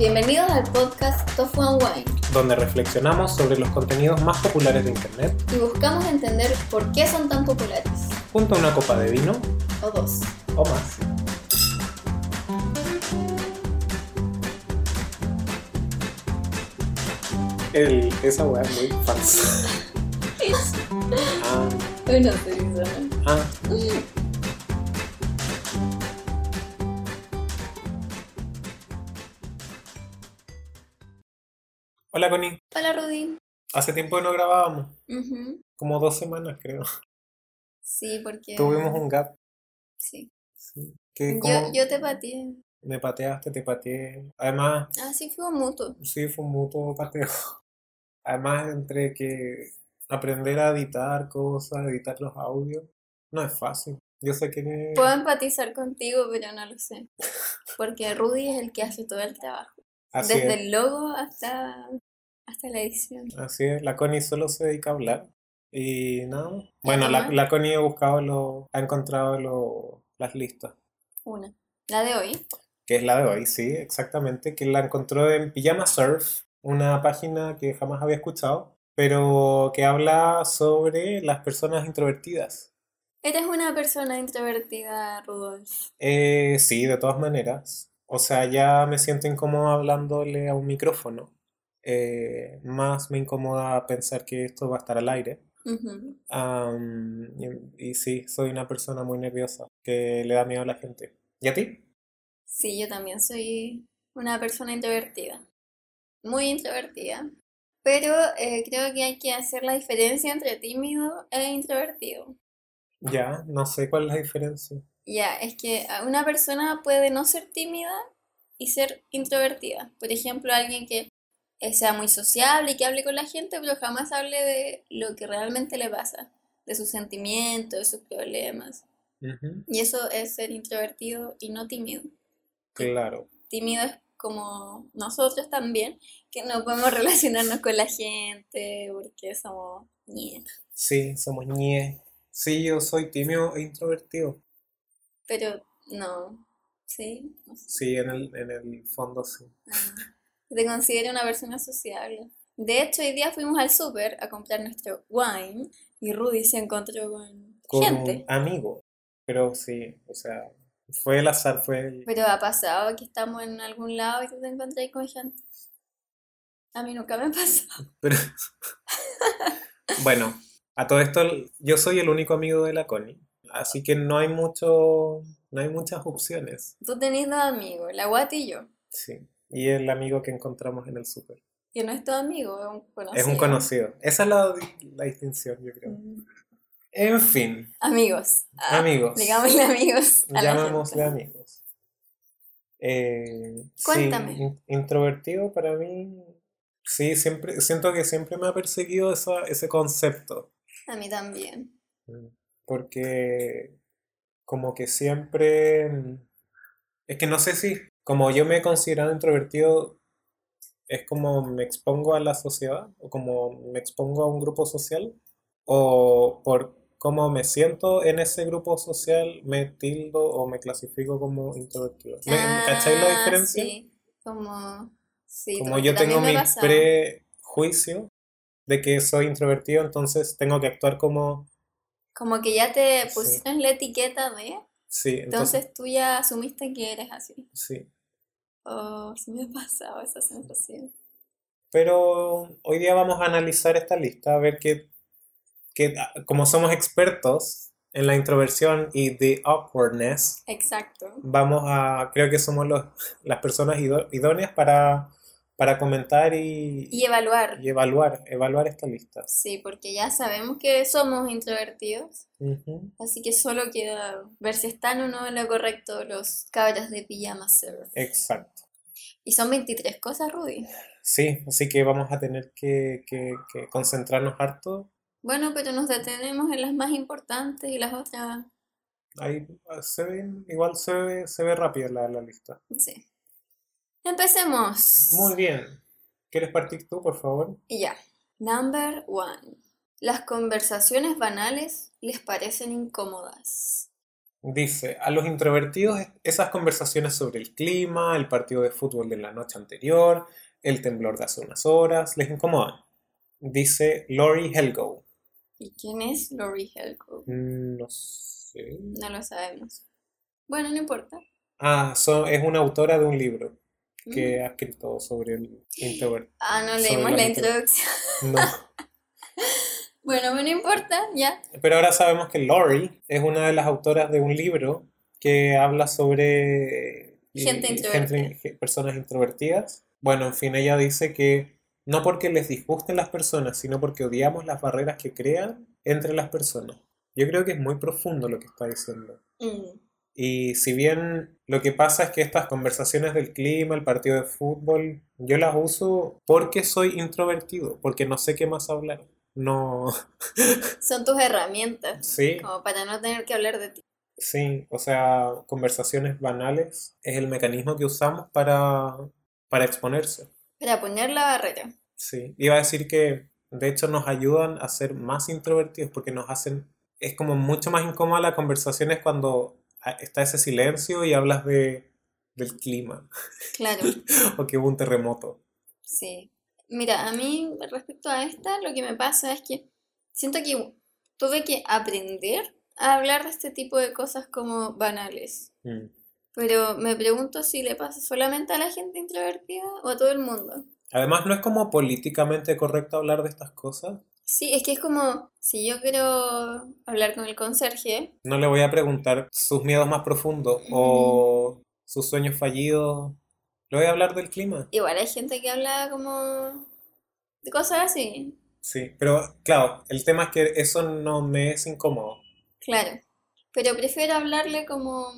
Bienvenidos al podcast Tofu and Wine donde reflexionamos sobre los contenidos más populares de Internet y buscamos entender por qué son tan populares. junto a una copa de vino O dos. o más. El, esa weá es muy falsa. Ah, dice, ¿no? ah. Hola Connie, Hola, Rudy. hace tiempo que no grabábamos, como dos semanas creo. Sí, porque... Tuvimos un gap. Sí. Sí. Que Yo, como yo te pateé. me pateaste, te pateé. Además, Ah, sí, fue mutuo. sí fue un mutuo pateo. Además, entre que aprender a editar cosas, editar los audios, no es fácil. Yo sé que Puedo empatizar contigo, pero no lo sé. Porque Rudy es el que hace todo el trabajo. así Desde es. el logo hasta, hasta la edición. Así es, la Connie solo se dedica a hablar. Y nada. más. Bueno, la, la Connie ha buscado lo, ha encontrado lo- las listas. Una. La de hoy. Que es la de hoy, sí, exactamente. Que la encontró en Pijama Surf, una página que jamás había escuchado, pero que habla sobre las personas introvertidas. Eres una persona introvertida, Rudolf. Eh, sí, de todas maneras. O sea, ya me siento incómodo hablándole a un micrófono. Eh, más me incomoda pensar que esto va a estar al aire. Ujú. Am, y, y sí, soy una persona muy nerviosa, que le da miedo a la gente. ¿Y a ti? Sí, yo también soy una persona introvertida. Muy introvertida. Pero eh, creo que hay que hacer la diferencia entre tímido e introvertido. Ya, no sé cuál es la diferencia. Ya, es que a- una persona puede no ser tímida y ser introvertida. Por ejemplo, alguien que sea muy sociable y que hable con la gente, pero jamás hable de lo que realmente le pasa, de sus sentimientos, de sus problemas. Y eso es ser introvertido y no tímido. Claro. Tímido es como nosotros también, que no podemos relacionarnos con la gente porque somos ñe. Sí, somos ñe. Sí, yo soy tímido e introvertido. Pero no, sí, no sé. Sí, en el, en el fondo sí. Ah, Te considero una persona sociable. De hecho, hoy día fuimos al súper a comprar nuestro wine y Rudy se encontró con Con gente. amigo. Pero sí, o sea, fue el azar, fue el... Pero ha pasado que estamos en algún lado y te encontrás con gente. A mí nunca me ha pasado. Pero... Bueno, a todo esto, yo soy el único amigo de la Connie. Así que no hay mucho, no hay muchas opciones. Tú tenés dos amigos, la Guati y yo, Sí. Y el amigo que encontramos en el súper. que no es tu amigo, es un conocido. Es un conocido. Esa es la, la distinción, yo creo. Mm. En fin, Amigos. Ah, amigos. Digámosle amigos Llamémosle amigos. Eh, sí, Cuéntame. in- introvertido para mí, sí, siempre, siento que siempre me ha perseguido esa- ese concepto. A mí también. Mm, Porque como que siempre, mm, es que no sé si, como yo me he considerado introvertido, es como me expongo a la sociedad, o como me expongo a un grupo social, o por cómo me siento en ese grupo social, me tildo o me clasifico como introvertido. ¿Me, ¿cacháis la Ah, diferencia? Sí, como... Sí, Como como yo tengo mi prejuicio de que soy introvertido, entonces tengo que actuar como, Como que ya te Sí. pusieron la etiqueta de... sí, entonces, Entonces tú ya asumiste que eres así. sí. Oh, sí me ha pasado esa sensación. Pero hoy día vamos a analizar esta lista, a ver qué, qué- ah, como somos expertos en la introversión y the awkwardness, Exacto. vamos a, creo que somos los, las personas idóneas para, para comentar y, Y evaluar. y evaluar, evaluar esta lista. Sí, porque ya sabemos que somos introvertidos, así que solo queda ver si están o no en lo correcto los cabras de pijama surf. Exacto. Y son 23 cosas, Rudy. Sí, así que vamos a tener que, que- que concentrarnos harto. Bueno, pero nos detenemos en las más importantes y las otras, Ahí ah, se ve, igual se ve, se ve rápida la, la lista. sí. Empecemos. Muy bien. ¿Quieres partir tú, por favor? Ya. Number one. Las conversaciones banales les parecen incómodas. Dice, a los introvertidos esas conversaciones sobre el clima, el partido de fútbol de la noche anterior, el temblor de hace unas horas, les incomodan. Dice Lori Helgo. ¿Y quién es Lori Helgo? Mm, No sé. No lo sabemos. Bueno, no importa. Ah, so- es una autora de un libro que Mm. ha escrito sobre el introvert. Ah, no leímos la la intro- introducción. No. Bueno, no importa, ya. Pero ahora sabemos que Lori es una de las autoras de un libro que habla sobre Gente eh, introvertida. ge- personas introvertidas. Bueno, en fin, ella dice que no porque les disgusten las personas, sino porque odiamos las barreras que crean entre las personas. Yo creo que es muy profundo lo que está diciendo. Mm, Y si bien lo que pasa es que estas conversaciones del clima, el partido de fútbol, yo las uso porque soy introvertido, porque no sé qué más hablar. No, Son tus herramientas, sí, como para no tener que hablar de ti. sí, o sea, conversaciones banales es el mecanismo que usamos para, para exponerse. Para poner la barrera. Sí, iba a decir que de hecho nos ayudan a ser más introvertidos porque nos hacen, es como mucho más incómoda la conversación es cuando está ese silencio y hablas de, del clima Claro, o que hubo un terremoto. sí. Mira, a mí respecto a esta, lo que me pasa es que siento que tuve que aprender a hablar de este tipo de cosas como banales. Mm. Pero me pregunto si le pasa solamente a la gente introvertida o a todo el mundo. Además, no es como políticamente correcto hablar de estas cosas. Sí, es que es como si yo quiero hablar con el conserje, No le voy a preguntar sus miedos más profundos o sus sueños fallidos. Le voy a hablar del clima. igual hay gente que habla como de cosas así. Sí, pero claro, el tema es que eso no me es incómodo. Claro. Pero prefiero hablarle como,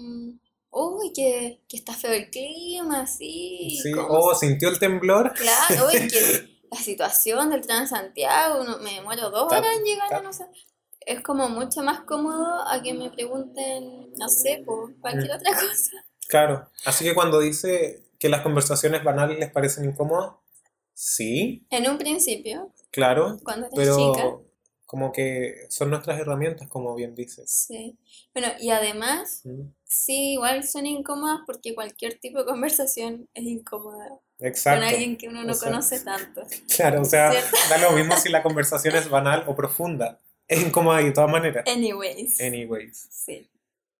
uy, que, que está feo el clima, así. Sí, ¿cómo oh, sintió el temblor. Claro, uy, que la situación del Transantiago, no, me demoro dos horas en llegar, ta- no sé. Es como mucho más cómodo a que me pregunten, no sé, por cualquier Mm. otra cosa. Claro, así que cuando dice que las conversaciones banales les parecen incómodas, sí, En un principio, claro, cuando eres chica, pero como que son nuestras herramientas, como bien dices. sí. Bueno, y además, Mm, sí, igual son incómodas porque cualquier tipo de conversación es incómoda con Exacto. alguien que uno no O sea, conoce tanto. Claro, o sea, ¿Cierto? da lo mismo si la conversación es banal o profunda. Es incómoda de todas maneras. Anyways. Anyways. Sí.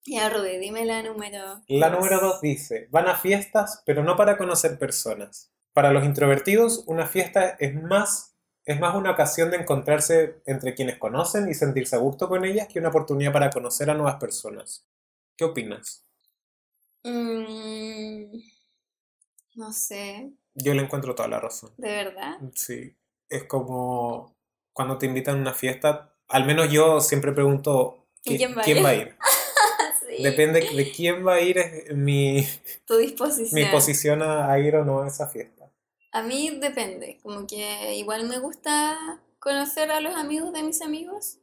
Ya, Rudy, dime la número La dos. número dos dice, van a fiestas, pero no para conocer personas. Para los introvertidos, una fiesta es más, es más una ocasión de encontrarse entre quienes conocen y sentirse a gusto con ellas que una oportunidad para conocer a nuevas personas. ¿Qué opinas? Mm, no sé, Yo le encuentro toda la razón. de verdad. Sí, es como cuando te invitan a una fiesta, al menos yo siempre pregunto, ¿Y ¿qui- quién va a ir? va a ir? Sí, Depende de quién va a ir es mi, tu mi disposición. posición a, a ir o no a esa fiesta. A mí depende, como que igual me gusta conocer a los amigos de mis amigos,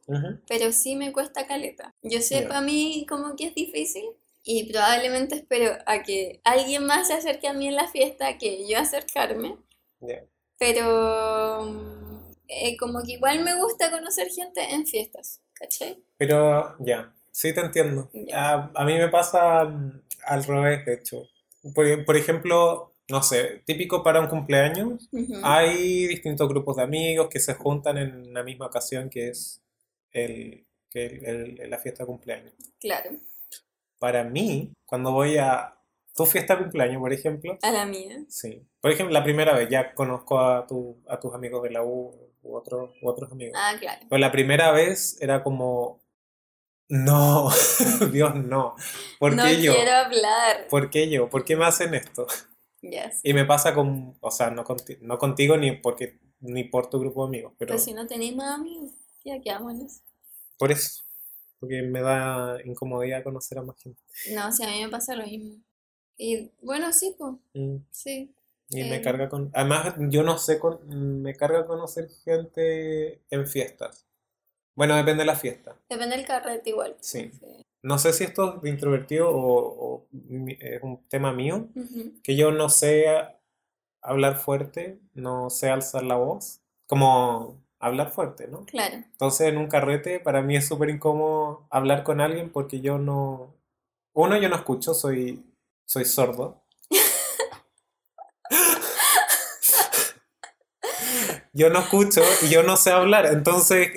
pero sí me cuesta caleta. Yo sé Ya. para mí como que es difícil y probablemente espero a que alguien más se acerque a mí en la fiesta que yo acercarme, Ya. pero mm, eh, como que igual me gusta conocer gente en fiestas, ¿cachai? Pero ya, sí te entiendo. A, a mí me pasa mm, al revés, de hecho. Por, por ejemplo, no sé, típico para un cumpleaños, hay distintos grupos de amigos que se juntan en la misma ocasión que es el, que el- el- la fiesta de cumpleaños. Claro, Para mí, cuando voy a tu fiesta de cumpleaños, por ejemplo, a la mía. sí. Por ejemplo, la primera vez ya conozco a, tu, a tus amigos de la U u, otros u otros amigos. Ah, claro. Pero la primera vez era como, no, Dios no, ¿por No qué yo? quiero hablar. ¿Por qué yo? ¿Por qué me hacen esto? Yes. Y me pasa con, o sea, no, conti- no contigo ni porque ni por tu grupo de amigos, pero Pues si no tenéis más amigos, ya quedamos en eso. por eso, porque me da incomodidad conocer a más gente. No, si a mí me pasa lo mismo. Y bueno, sí, pues, Mm, sí. Y me Eh. carga con, además yo no sé, con, me carga conocer gente en fiestas. Bueno, depende de la fiesta. Depende del carrete igual. Sí. No sé si esto es de introvertido o, o es un tema mío, que yo no sé hablar fuerte, no sé alzar la voz, como hablar fuerte, ¿no? Claro. Entonces en un carrete para mí es súper incómodo hablar con alguien porque yo no, Uno, yo no escucho, soy, soy sordo. yo no escucho y yo no sé hablar, entonces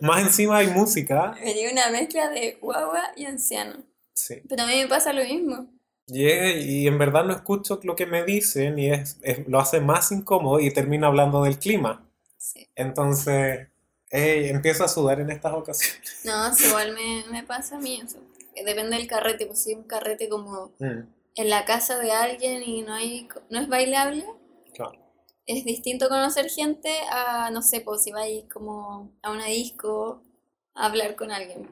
más encima hay música. Sería una mezcla de guagua y anciano. Sí. Pero a mí me pasa lo mismo. Y, es- y en verdad no escucho lo que me dicen y es, es- lo hace más incómodo y termino hablando del clima. Sí. Entonces, eh, empiezo a sudar en estas ocasiones. No, igual me, me pasa a mí eso. Depende del carrete, pues si es un carrete como Mm, en la casa de alguien y no hay, no es bailable, claro. es distinto conocer gente a, no sé, pues si vais como a una disco a hablar con alguien.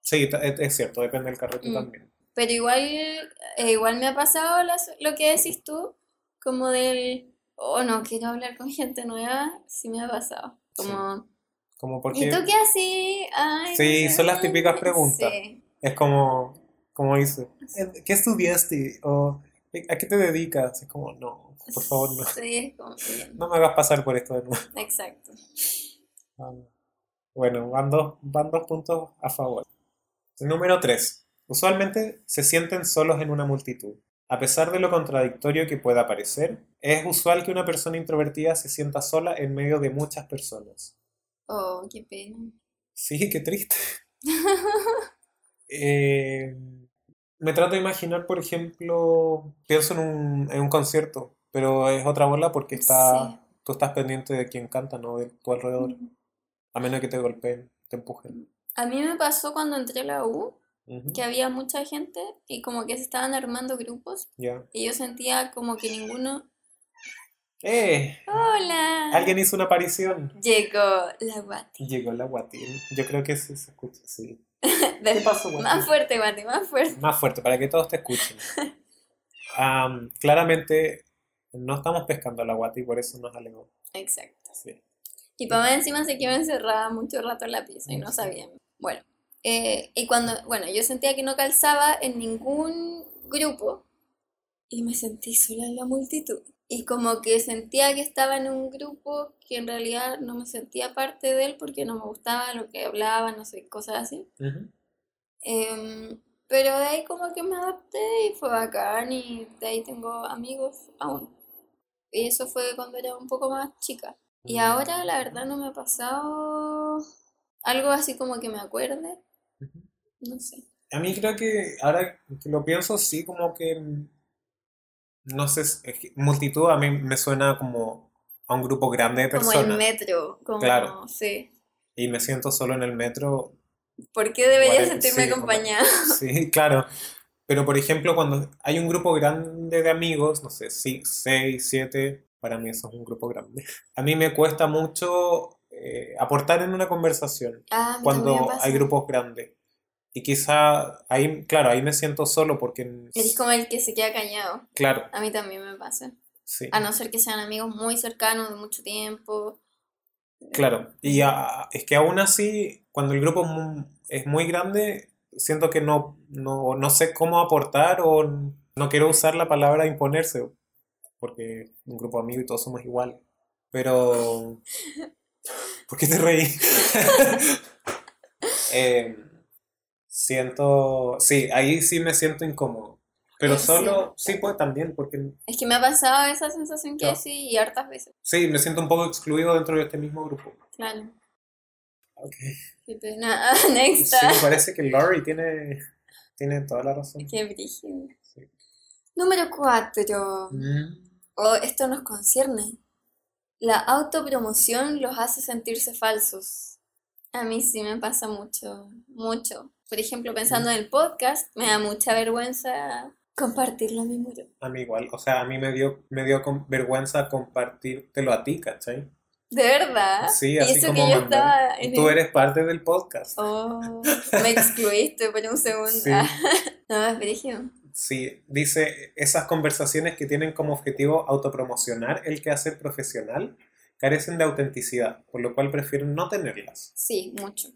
Sí, es, es cierto, depende del carrete Mm. también. Pero igual, eh, igual me ha pasado las- lo que decís tú, como del, oh, no, quiero hablar con gente nueva, sí me ha pasado. Como, Como ¿y porque tú qué así? Ay, no Sí, sé, son las típicas preguntas. Sí, es como, como dice, "Eh, ¿qué estudiaste? O ¿a qué te dedicas? Es como, no, por favor, no. Sí, es como, No me hagas pasar por esto de nuevo. exacto. Ah, Bueno, van dos, van dos puntos a favor. Número 3. Usualmente se sienten solos en una multitud. A pesar de lo contradictorio que pueda parecer, es usual que una persona introvertida se sienta sola en medio de muchas personas. Oh, qué pena. Sí, qué triste. Eh, me trato de imaginar, por ejemplo, pienso en un, en un concierto, pero es otra bola porque está, Sí. tú estás pendiente de quién canta, ¿no? De tu alrededor. Mm. A menos que te golpeen, te empujen. A mí me pasó cuando entré a la U, Que había mucha gente y como que se estaban armando grupos y yo sentía como que ninguno... ¡Eh! ¡Hola! Alguien hizo una aparición. Llegó la Guati. Llegó la Guatín. Yo creo que sí se escucha, sí. Del- pasó, Guati? Más fuerte, Guati, más fuerte. Más fuerte, para que todos te escuchen. Am, claramente no estamos pescando a la Guati, por eso nos alegó. Exacto. Sí. Y más encima se quedó encerrada mucho rato en la pieza y no sabían. Bueno, eh, y cuando, bueno, yo sentía que no calzaba en ningún grupo y me sentí sola en la multitud. Y como que sentía que estaba en un grupo que en realidad no me sentía parte de él porque no me gustaba lo que hablaban, no sé, cosas así. Em, pero de ahí como que me adapté y fue bacán y de ahí tengo amigos aún. Y eso fue cuando era un poco más chica. Y ahora la verdad no me ha pasado algo así como que me acuerde. No sé. A mí creo que ahora que lo pienso, sí, como que, no sé, es que multitud a mí me suena como a un grupo grande de Como el personas metro, como, Claro. sí. y me siento solo en el metro. ¿Por qué debería sentirme sí, acompañada? Sí, claro. Pero por ejemplo, cuando hay un grupo grande de amigos, no sé, sí, seis, siete, para mí eso es un grupo grande. A mí me cuesta mucho eh, aportar en una conversación Ah, cuando hay grupos grandes. Y quizá ahí, claro, ahí me siento solo porque, Eres como el que se queda callado. claro, A mí también me pasa. sí. A no ser que sean amigos muy cercanos de mucho tiempo. Claro, y a- es que aún así, cuando el grupo es mu- es muy grande, siento que no, no, no sé cómo aportar o no quiero usar la palabra imponerse, porque un grupo de amigos y todos somos iguales. Pero, ¿por qué te reí? Eh, siento, sí, ahí sí me siento incómodo, pero Sí. solo, sí, pues también, porque Es que me ha pasado esa sensación que sí y hartas veces. sí, me siento un poco excluido dentro de este mismo grupo. Claro. Ok. Qué pena. Next. Sí, me parece que Laurie tiene, tiene toda la razón. Qué brígido. Sí. Número 4. Mm, Oh, esto nos concierne. La autopromoción los hace sentirse falsos. A mí sí me pasa mucho, mucho. Por ejemplo, pensando en el podcast, me da mucha vergüenza compartirlo a mi muro. a mí igual, o sea, a mí me dio, me dio con- vergüenza compartírtelo a ti, ¿cachai? ¿De verdad? Sí, y así eso como que yo estaba en Tú el- eres parte del podcast. Oh, me excluiste por un segundo. Sí. no, es brígido. Sí, dice, esas conversaciones que tienen como objetivo autopromocionar el quehacer profesional carecen de autenticidad, por lo cual prefieren no tenerlas. Sí, mucho.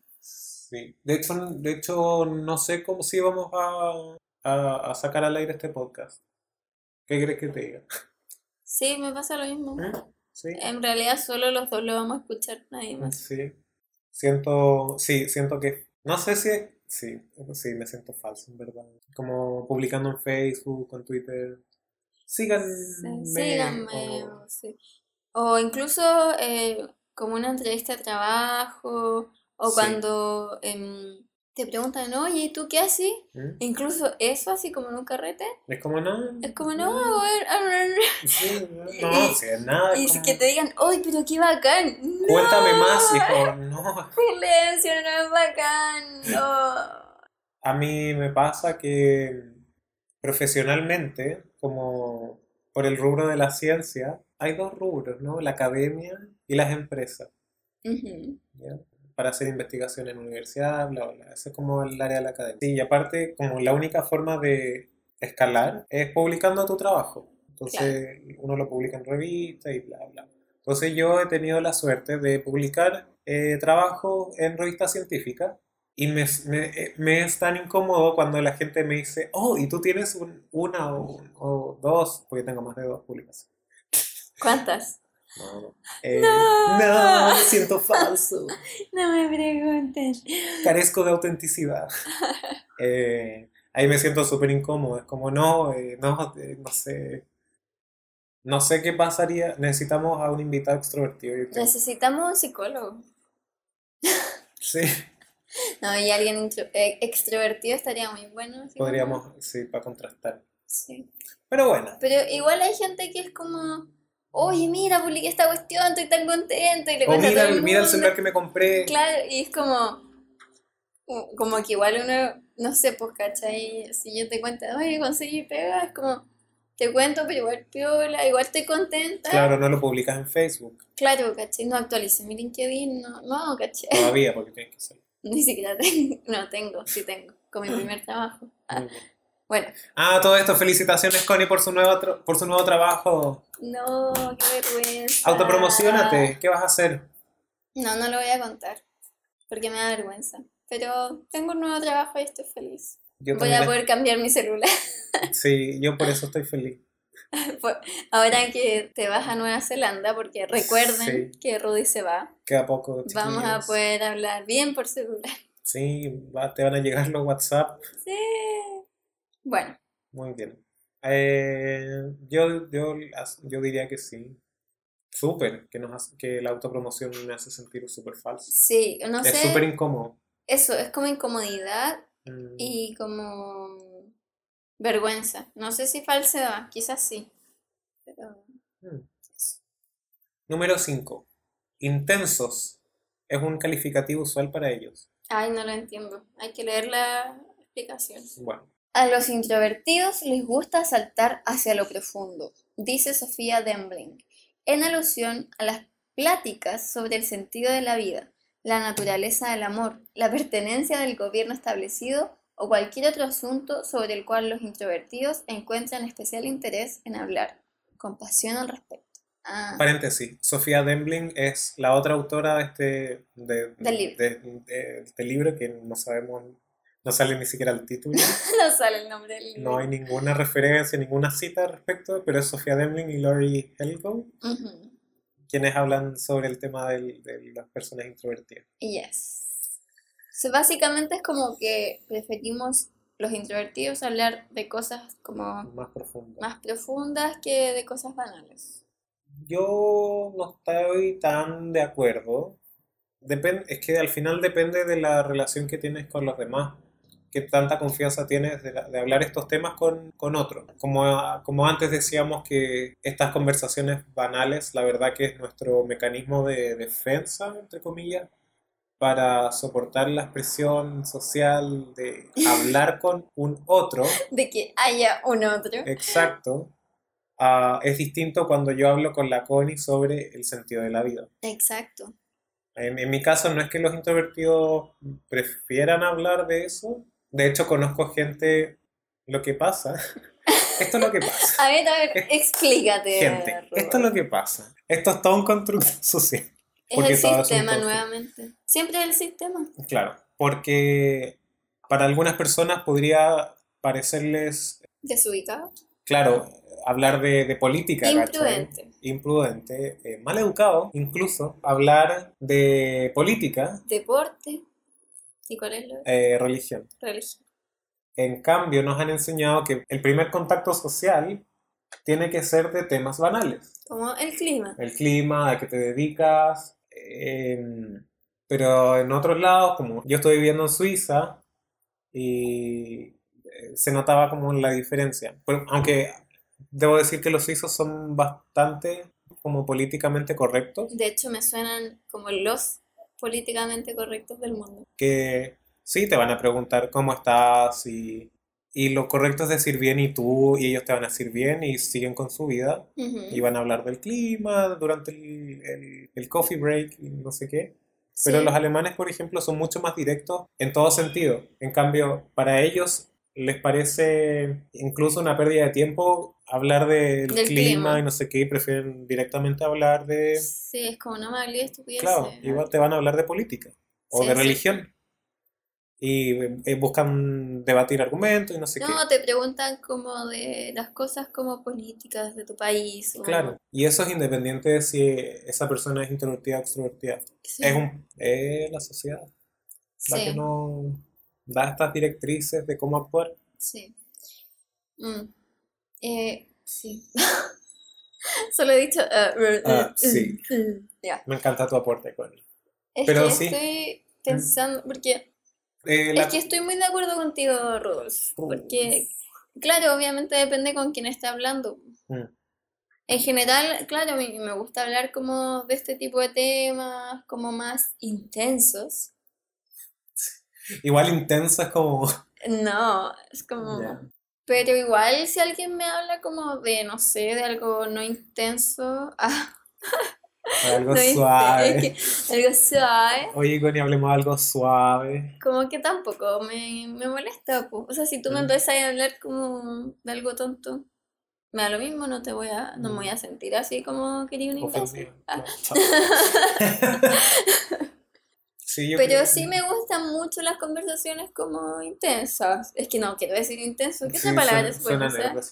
Sí. De hecho, de hecho no sé cómo si vamos a, a, a sacar al aire este podcast. ¿Qué crees que te diga? Sí, me pasa lo mismo. Sí. En realidad solo los dos lo vamos a escuchar, nadie más. Sí. Siento, sí, siento que, no sé si, Sí, sí, me siento falso, en verdad. Como publicando en Facebook, en Twitter. Síganme. Sí, síganme, o- sí. O incluso eh, como una entrevista de trabajo, o Sí. cuando em, te preguntan, oye, ¿y tú qué haces? ¿Mm? Incluso eso, así como en un carrete, Es como, no. es como, no, a ver, a ver", Sí, no, Y- no, sí, nada. y como, que te digan, oye, pero qué bacán. Cuéntame más, No, hijo. No. Silencio, no es bacán. no. A mí me pasa que profesionalmente, como por el rubro de la ciencia, hay dos rubros, ¿no? La academia y las empresas. ¿ya? Para hacer investigación en universidad, bla, bla. Eso es como el área de la academia. Sí, y aparte, como la única forma de escalar es publicando tu trabajo. Entonces, uno lo publica en revistas y bla, bla. Entonces, yo he tenido la suerte de publicar eh, trabajo en revistas científicas y me, me- eh, me es tan incómodo cuando la gente me dice, oh, y tú tienes un- una o, o dos, porque tengo más de dos publicaciones. ¿Cuántas? No, no. Eh, No. no, me siento falso. No me pregunten. carezco de autenticidad. Eh, ahí me siento súper incómodo. Es como, no, eh, no, eh, no sé. No sé qué pasaría. Necesitamos a un invitado extrovertido. Necesitamos un psicólogo. Sí, No, y alguien intro- eh, extrovertido estaría muy bueno. podríamos, sí, para contrastar. Sí. Pero bueno, Pero igual hay gente que es como, oye, mira, publiqué esta cuestión, estoy tan contento. Y le o mira, el- mira el celular que me compré. Claro, y es como, como que igual uno, no sé, pues, ¿cachai? Si yo te cuento, oye, conseguí pega, es como, te cuento, pero igual piola, igual estoy contenta. Claro, no lo publicas en Facebook Claro, ¿cachai? No actualicé mi LinkedIn, no, no, ¿cachai? todavía porque tienes que hacerlo. Ni siquiera tengo, no tengo, sí tengo, con mi primer trabajo. Ah. Bueno, Ah, todo esto, felicitaciones Connie por su nuevo, por su nuevo trabajo. no, qué vergüenza. Autopromocionate, ¿qué vas a hacer? No, no lo voy a contar, porque me da vergüenza. Pero tengo un nuevo trabajo y estoy feliz. Yo Voy a poder cambiar mi celular. Sí, yo por eso estoy feliz. Ahora que te vas a Nueva Zelanda, porque recuerden Sí. que Rudy se va, Queda poco, vamos a poder hablar bien por celular. Sí, va- te van a llegar los WhatsApp. Sí. Bueno, Muy bien. Eh, yo, yo, yo diría que sí. Súper, que, nos hace- que la autopromoción me hace sentir súper falso. sí, no Es súper sé, incómodo. eso es como incomodidad Mm, y como vergüenza. No sé si falsedad, quizás sí. Pero mm. Número 5. Intensos. Es un calificativo usual para ellos. Ay, no lo entiendo. Hay que leer la explicación. Bueno, A los introvertidos les gusta saltar hacia lo profundo, dice Sofía Dembling, en alusión a las pláticas sobre el sentido de la vida, la naturaleza del amor, la pertenencia del gobierno establecido o cualquier otro asunto sobre el cual los introvertidos encuentran especial interés en hablar, con pasión al respecto. Ah, paréntesis. Sofía Dembling es la otra autora de este, de, Del libro. de- de este libro que no sabemos, no sale ni siquiera el título. no sale el nombre del libro. No hay ninguna referencia, ninguna cita al respecto, pero es Sofía Demling y Laurie Helgo quienes hablan sobre el tema del- de las personas introvertidas. Yes. So, básicamente es como que preferimos los introvertidos hablar de cosas como Más profundo. más profundas que de cosas banales. Yo no estoy tan de acuerdo. Depen- es que al final depende de la relación que tienes con los demás. Qué tanta confianza tienes de, la- de hablar estos temas con, con otros. Como, como antes decíamos que estas conversaciones banales, la verdad que es nuestro mecanismo de defensa, entre comillas, para soportar la presión social de hablar con un otro. De que haya un otro. Exacto. Ah, es distinto cuando yo hablo con la Connie sobre el sentido de la vida. Exacto. En, en mi caso no es que los introvertidos prefieran hablar de eso. De hecho, conozco gente, lo que pasa. Esto es lo que pasa. A ver, a ver, explícate. Gente, esto es lo que pasa. Esto es todo un constructo social. Es el es sistema nuevamente. Siempre es el sistema. Claro, porque para algunas personas podría parecerles, Desubicado. claro, hablar de, de política, ¿cachai? Imprudente. imprudente, eh, mal educado, incluso hablar de política, Deporte. Sí, ¿cuál es la eh, religión. religión? En cambio, nos han enseñado que el primer contacto social tiene que ser de temas banales. Como el clima. El clima, a qué te dedicas. em, pero en otros lados, como yo estoy viviendo en Suiza, y eh, se notaba como la diferencia. Pero, aunque debo decir que los suizos son bastante como políticamente correctos, De hecho, me suenan como los políticamente correctos del mundo. que sí te van a preguntar cómo estás y, y lo correcto es decir bien y tú, y ellos te van a decir bien y siguen con su vida. Ujú. y van a hablar del clima durante el, el- el coffee break y no sé qué. Pero Sí. los alemanes, por ejemplo, son mucho más directos en todo sentido. En cambio, para ellos les parece incluso una pérdida de tiempo hablar del Del clima clima. y no sé qué, y prefieren directamente hablar de... Sí, es como no me hablé de estupideces. Claro, igual te van a hablar de política o Sí, de sí. religión. Y eh, buscan debatir argumentos y no sé qué. No, te preguntan como de las cosas como políticas de tu país. o- Claro, y eso es independiente de si esa persona es introvertida o extrovertida. Sí, Es un, es la sociedad la que no da estas directrices de cómo actuar. sí. Mm. Eh, sí. Solo he dicho... uh, uh, Ah, uh, sí. uh. Ya. Me encanta tu aporte, Connie. Es Pero que sí. estoy pensando, porque Eh, la- es que estoy muy de acuerdo contigo, Rudolf, porque, claro, obviamente depende con quién esté hablando. Mm. En general, claro, me gusta hablar como de este tipo de temas, como más intensos. Igual intensa es como... No, es como... Pero igual si alguien me habla como de, no sé, de algo no intenso, ah, Algo no suave. es que algo suave, Oye, Connie, hablemos de algo suave. como que tampoco me, me molesta, po. O sea, si tú me Mm. empiezas a hablar como de algo tonto, me da lo mismo, no te voy a, no me voy a sentir así como quería un imbécil. Ah. Chao. Sí, yo Pero creo- sí me gustan mucho las conversaciones como intensas. Es que no quiero decir intenso, ¿qué Sí, otra palabra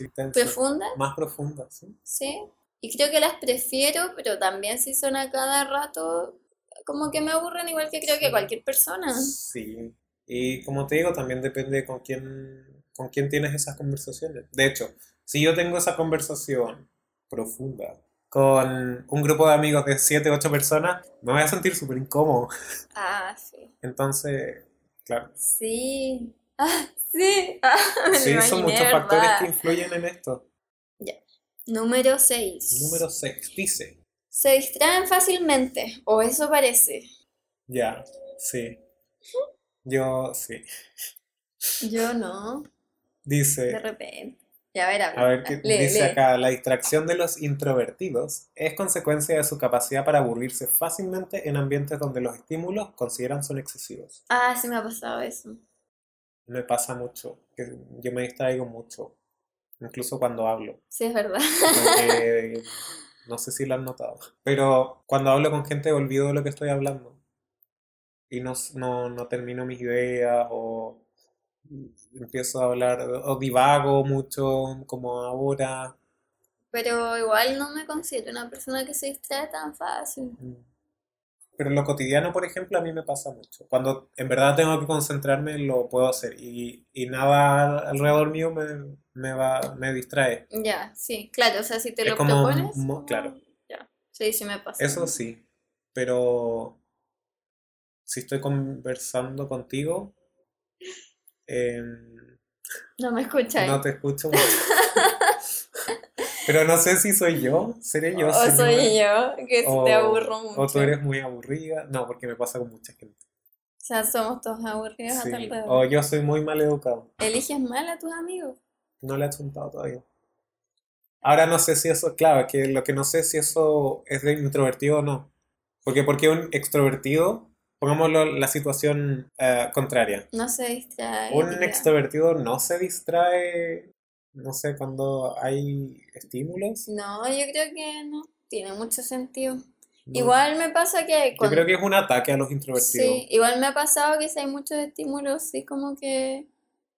intenso. Profundas, Más profunda, sí. sí. Y creo que las prefiero, pero también si son a cada rato, como que me aburren igual que creo que cualquier persona. Sí, y como te digo, también depende con quién, con quién tienes esas conversaciones. De hecho, si yo tengo esa conversación profunda con un grupo de amigos de 7, 8 personas, me voy a sentir súper incómodo. Ah, sí. Entonces, claro, Sí. Ah, sí. Ah, me lo sí, son imaginé, muchos factores que influyen en esto. Número 6. Número 6, dice, Se distraen fácilmente, o eso parece. ya, sí, yo sí, Yo no, de dice... repente. Ya, a ver, habla. A ver qué Lee, dice lee. acá, la distracción de los introvertidos es consecuencia de su capacidad para aburrirse fácilmente en ambientes donde los estímulos consideran son excesivos. Ah, sí me ha pasado eso. Me pasa mucho, que yo me distraigo mucho, incluso cuando hablo. Sí, es verdad. No sé si lo han notado, pero cuando hablo con gente olvido de lo que estoy hablando y no, no, no termino mis ideas o empiezo a hablar o divago mucho como ahora. Pero igual no me considero una persona que se distrae tan fácil. Mm. Pero en lo cotidiano, por ejemplo, a mí me pasa mucho. Cuando en verdad tengo que concentrarme, lo puedo hacer. Y, y nada alrededor mío me, me va, me distrae. Ya, sí, claro, o sea, si te Es lo como propones. mo- claro. Ya, sí, sí me pasa. Eso sí. Pero si estoy conversando contigo, em, No me escucháis. no te escucho mucho. Pero no sé si soy yo, seré yo. o soy yo, que o, te aburro mucho. o tú eres muy aburrida. No, porque me pasa con mucha gente. O sea, somos todos aburridos a Sí. tu alrededor. O yo soy muy mal educado. Eliges mal a tus amigos. No le he achuntado todavía. Ahora no sé si eso, claro, que lo que no sé si eso es de introvertido o no. Porque porque un extrovertido, pongámoslo la situación eh, contraria. No se distrae. Un extrovertido no se distrae, no sé, cuando hay estímulos. No, yo creo que no. Tiene mucho sentido. No. Igual me pasa que Yo cuando... creo que es un ataque a los introvertidos. Sí, igual me ha pasado que si hay muchos estímulos, sí como que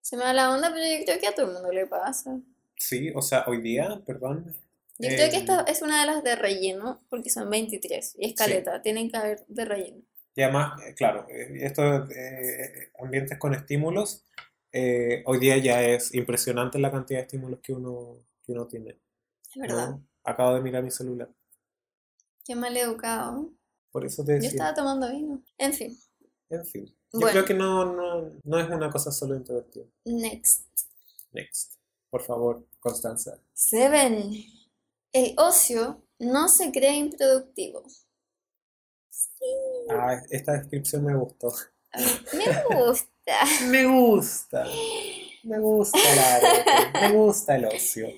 se me da la onda, pero yo creo que a todo el mundo le pasa. Sí, o sea, hoy día, perdón. Yo creo que em, esta es una de las de relleno, porque son 23 y escaleta, tienen que haber de relleno. Y además, eh, claro, eh, estos eh, ambientes con estímulos, eh, hoy día ya es impresionante la cantidad de estímulos que uno, que uno tiene. Es verdad. ¿no? Acabo de mirar mi celular. Qué mal educado. Por eso te Yo decía. estaba tomando vino. En fin. En fin. Yo Bueno. creo que no, no, no es una cosa solo introvertida. Next. Next. Por favor, Constanza. Seven. El ocio no se cree improductivo. Sí. Ah, esta descripción me gustó. a mí Me gusta. Me gusta. Me gusta la Me gusta el ocio.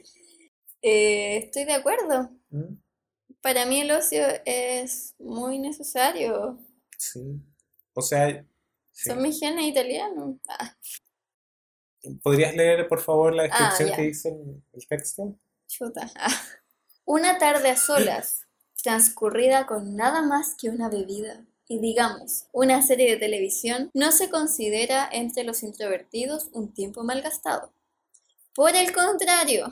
Eh, estoy de acuerdo. ¿Mm? Para mí el ocio es muy necesario. Sí. O sea, sí. Son mis genes italianos. Ah, ¿podrías leer, por favor, la descripción ya. que dice en el texto? chuta. Ah. Una tarde a solas, transcurrida con nada más que una bebida. Y digamos, una serie de televisión no se considera entre los introvertidos un tiempo malgastado. Por el contrario,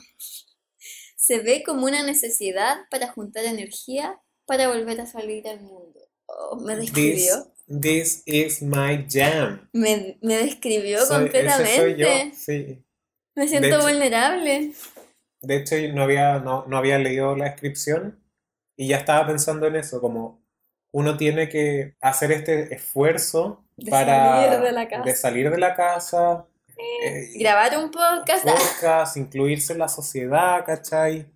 se ve como una necesidad para juntar energía para volver a salir al mundo. Oh, me This, describió. this is my jam. Me, me describió Soy- ese soy yo, completamente. sí. Me siento hecho- vulnerable. De hecho, no había, no, no había leído la descripción y ya estaba pensando en eso, como uno tiene que hacer este esfuerzo De para salir de la casa. de salir de la casa, eh, Grabar un podcast, podcast, incluirse en la sociedad, ¿cachai?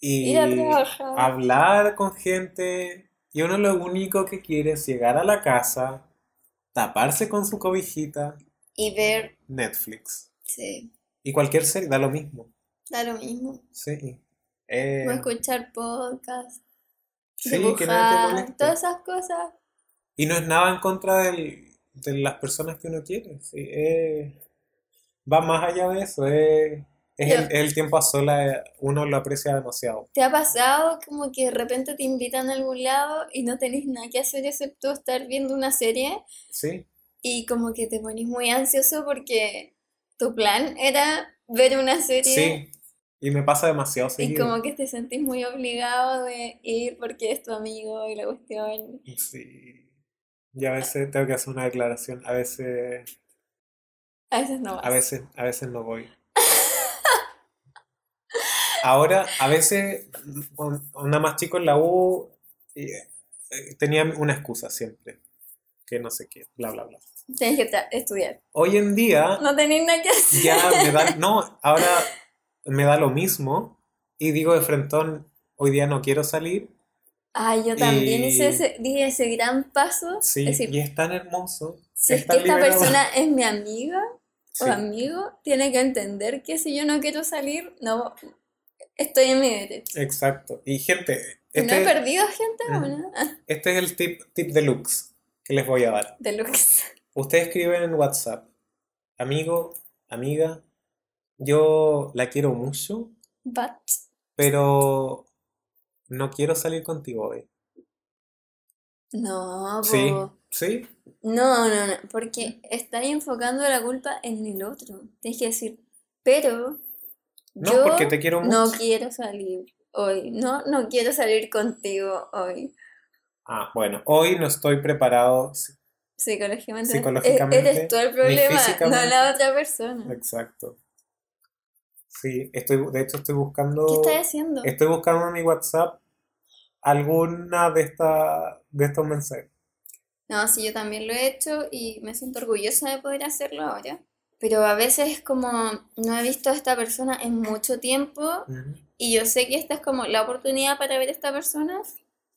Y ir a trabajar. hablar con gente. Y uno lo único que quiere es llegar a la casa, taparse con su cobijita, Y ver, Netflix. sí, Y cualquier serie, da lo mismo. da lo mismo. Sí. Eh, O escuchar podcast, sí, dibujar, todas esas cosas. Y no es nada en contra del- de las personas que uno quiere. sí, eh, va más allá de eso. eh, es, el, Yo- el tiempo a sola, uno lo aprecia demasiado. ¿Te ha pasado como que de repente te invitan a algún lado y no tenés nada que hacer excepto estar viendo una serie Sí, y como que te ponís muy ansioso porque tu plan era ver una serie sí. Y me pasa demasiado y seguido. como que te sentís muy obligado de ir porque es tu amigo y la cuestión. Sí. Y a veces tengo que hacer una declaración. A veces, A veces no vas. a veces, a veces no voy. Ahora, a veces, una más chico en la U, y, eh, tenía una excusa siempre. Que no sé qué, bla, bla, bla. Tienes que estudiar. Hoy en día, No tenés nada que hacer. ya me da, no, ahora me da lo mismo. Y digo de frentón, hoy día no quiero salir. Ay, yo también hice Y- ese, di ese gran paso. Sí, es decir, y es tan hermoso. si es que esta persona es mi amiga Sí, o amigo, tiene que entender que si yo no quiero salir, no estoy en mi derecho. exacto. Y gente, ¿Y no he este, perdido gente o Ujú. no? Ah, este es el tip, tip deluxe que les voy a dar. deluxe. Ustedes escriben en WhatsApp, amigo, amiga, yo la quiero mucho, But, pero no quiero salir contigo hoy. no, Sí, sí, No, no, no, porque estás enfocando la culpa en el otro. Tienes que decir, pero no, yo porque te quiero no quiero salir hoy. No, no quiero salir contigo hoy. Ah, bueno, hoy no estoy preparado. Psicológicamente. e- Psicológicamente, Eres tú el problema, no la otra persona. Exacto. Sí, estoy, de hecho estoy buscando, ¿Qué estás haciendo? estoy buscando en mi WhatsApp alguna de esta, de estos mensajes. No, sí, yo también lo he hecho y me siento orgullosa de poder hacerlo ahora. Pero a veces es como, no he visto a esta persona en mucho tiempo y yo sé que esta es como la oportunidad para ver a esta persona,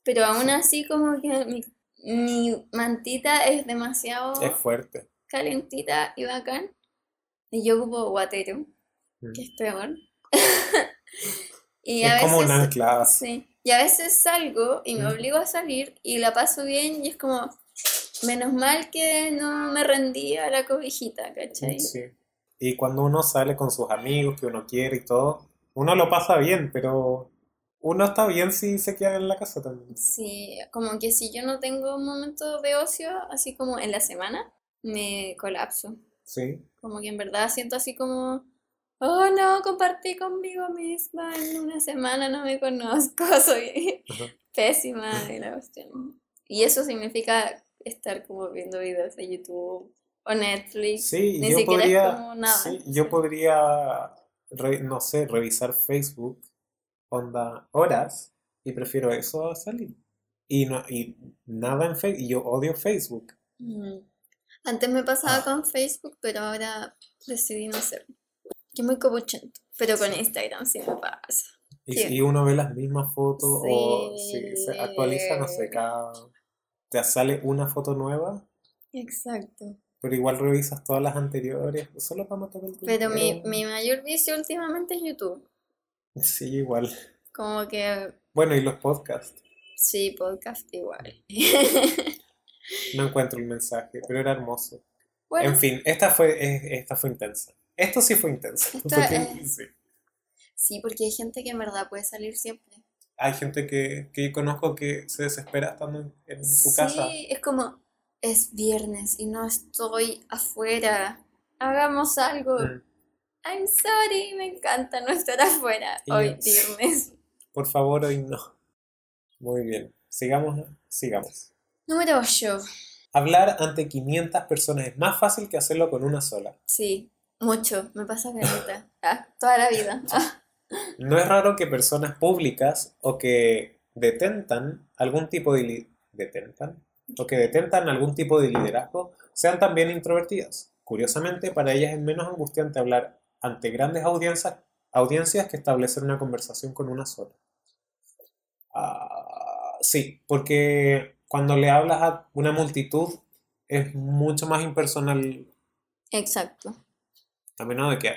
pero aún así como que mi, mi mantita es demasiado Es fuerte. calentita y bacán. Y yo ocupo guatero. Que es peor. Y a Es como un veces, ancla. sí, y a veces salgo y me obligo a salir y la paso bien y es como, menos mal que no me rendí a la cobijita, ¿cachai? Sí. Y cuando uno sale con sus amigos, que uno quiere y todo, uno lo pasa bien, pero uno está bien si se queda en la casa también. Sí, como que si yo no tengo un momento de ocio, así como en la semana, me colapso. Sí. Como que en verdad siento así como, oh no, compartí conmigo misma en una semana, no me conozco, soy pésima de la cuestión. Y eso significa estar como viendo videos de YouTube o Netflix. Sí, Ni yo siquiera es podría, como nada. sí, yo podría, re- no sé, revisar Facebook, onda, horas, y prefiero eso a salir. Y, no, y nada en Facebook, y yo odio Facebook. Mm. Antes me pasaba Ah. con Facebook, pero ahora decidí no hacerlo. Es muy copuchento. Pero con. Instagram sí me pasa. Y, Sí. y uno ve las mismas fotos, o si se actualiza, no sé, cada, te sale una foto nueva, Exacto. pero igual revisas todas las anteriores, solo para matar el Pero mi, tiempo. mi mayor vicio últimamente es YouTube. Sí, igual. Como que Bueno, y los podcasts. sí, podcast igual. No encuentro el mensaje, pero era hermoso. Bueno, En fin, esta fue, esta fue intensa. Esto sí fue intenso. Esto porque- es- sí. sí, porque hay gente que en verdad puede salir siempre. Hay gente que, que yo conozco que se desespera estando en, en su casa. Sí, es como, es viernes y no estoy afuera. Hagamos algo. Mm. I'm sorry, me encanta no estar afuera Y hoy viernes. Por favor, hoy no. Muy bien. Sigamos, sigamos. Número 8. Hablar ante 500 personas es más fácil que hacerlo con una sola. Sí, mucho. Me pasa carita. Ah, toda la vida. Ah, No es raro que personas públicas o que detentan algún tipo de detentan o que detentan algún tipo de liderazgo sean también introvertidas. Curiosamente, para ellas es menos angustiante hablar ante grandes audiencias, audiencias que establecer una conversación con una sola. Ah, sí, porque cuando le hablas a una multitud es mucho más impersonal Exacto. A menos de que,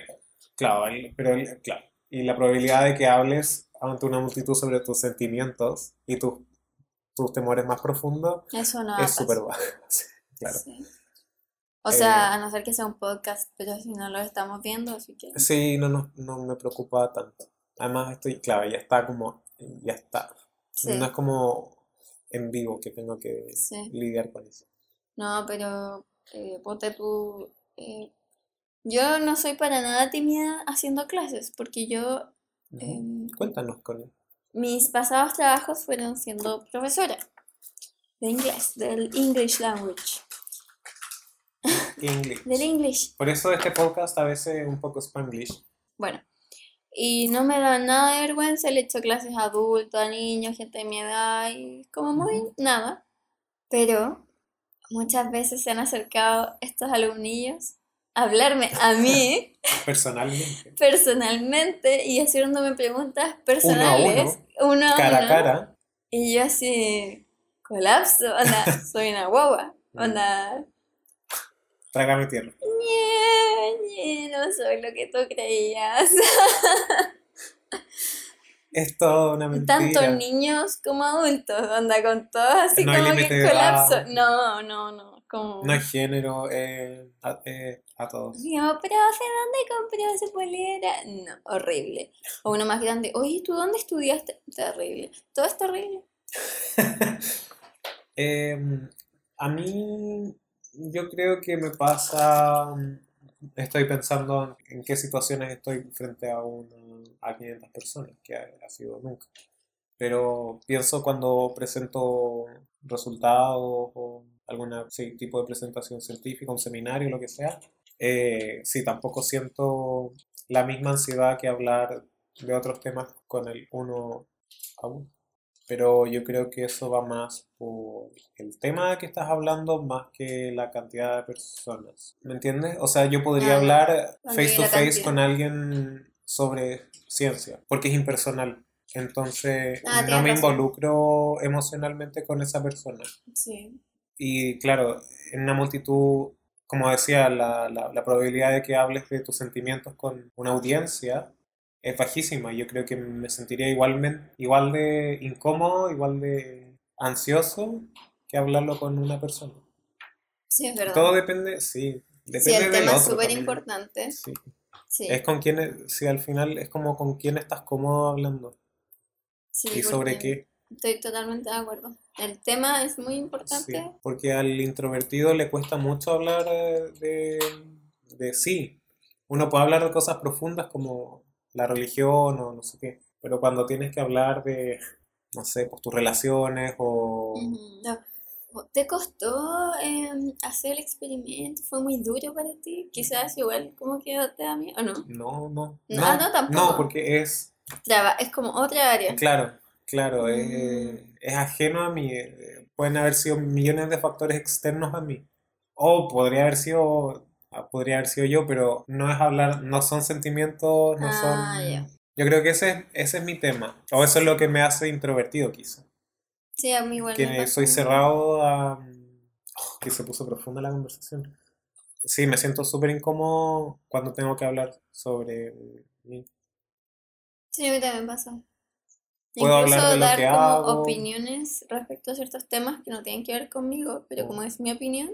claro, el- pero el- claro, y la probabilidad de que hables ante una multitud sobre tus sentimientos y tus, tus temores más profundos Eso no es súper baja. Sí, claro. Sí. O sea, Eh, a no ser que sea un podcast, pero si no lo estamos viendo, así que... Sí, no, no, no me preocupa tanto. Además estoy, claro, ya está como, ya está. Sí. No es como en vivo que tengo que Sí. lidiar con eso. No, pero eh, ponte tú. eh, yo no soy para nada tímida haciendo clases, porque yo. Ujú. em, Cuéntanos con él. mis pasados trabajos fueron siendo profesora de inglés, del English language, English. del English. Por eso este podcast a veces es un poco spanglish. Bueno, y no me da nada de vergüenza, le he hecho clases a adultos, a niños, gente de mi edad, y como muy nada. Pero muchas veces se han acercado estos alumnillos hablarme a mí. Personalmente. personalmente y haciéndome preguntas Uno a personales, uno a Cara a uno, cara. y yo así colapso, onda, soy una guagua, Mm. onda, Trágame tierra. ñe, ñe, no soy lo que tú creías. Es toda una mentira. Tanto niños como adultos, onda, con todos así No como que colapso. No, no, no, como... No hay género eh, a, eh, a todos. Digo, profe, ¿dónde compró esa polera? No, horrible. O uno más grande, oye, ¿tú dónde estudiaste? Terrible. Todo es terrible. Em, a mí, yo creo que me pasa. Estoy pensando en, en qué situaciones estoy frente a, una, a 500 personas, que ha, ha sido nunca. Pero pienso cuando presento resultados o algún tipo de presentación científica, un seminario, lo que sea. Eh, sí, tampoco siento la misma ansiedad que hablar de otros temas con el uno a uno. Pero yo creo que eso va más por el tema que estás hablando más que la cantidad de personas. ¿Me entiendes? O sea, yo podría Ah, hablar face to face cantidad. con alguien sobre ciencia, porque es impersonal. Entonces, Ah, no me razón. involucro emocionalmente con esa persona. Sí. Y claro, en una multitud, como decía, la, la, la probabilidad de que hables de tus sentimientos con una audiencia es bajísima. Yo creo que me sentiría igualmente, igual de incómodo, igual de ansioso que hablarlo con una persona. Sí, es verdad. Todo depende, sí, Sí, depende el del tema es súper importante. Sí. Sí, Es con quién, si al final es como con quién estás cómodo hablando sí, y sobre qué. Estoy totalmente de acuerdo. El tema es muy Sí, importante. porque al introvertido le cuesta mucho hablar eh, de, de sí. Uno puede hablar de cosas profundas como la religión o no sé qué, pero cuando tienes que hablar de, no sé, pues tus relaciones o... No. ¿Te costó em, hacer el experimento? ¿Fue muy duro para ti? Quizás igual como que te da miedo, ¿o no? No, no. No, ah, no, tampoco. No, porque es... Traba- es como otra área. Claro, claro, Mm. es, es ajeno a mí. eh, Pueden haber sido millones de factores externos a mí. O podría haber sido, ah, podría haber sido yo, pero no es hablar, no son sentimientos, no Ah, son... ya. Yo creo que ese, es- ese es mi tema. O eso es lo que me hace introvertido, quizá. Sí, a mí igual me Que pasa. soy cerrado a... oh, que se puso profunda la conversación. Sí, me siento súper incómodo cuando tengo que hablar sobre mí. Sí, a mí también pasa. Puedo hablar Incluso de lo dar que como hago. opiniones respecto a ciertos temas que no tienen que ver conmigo, pero como Mm. es mi opinión,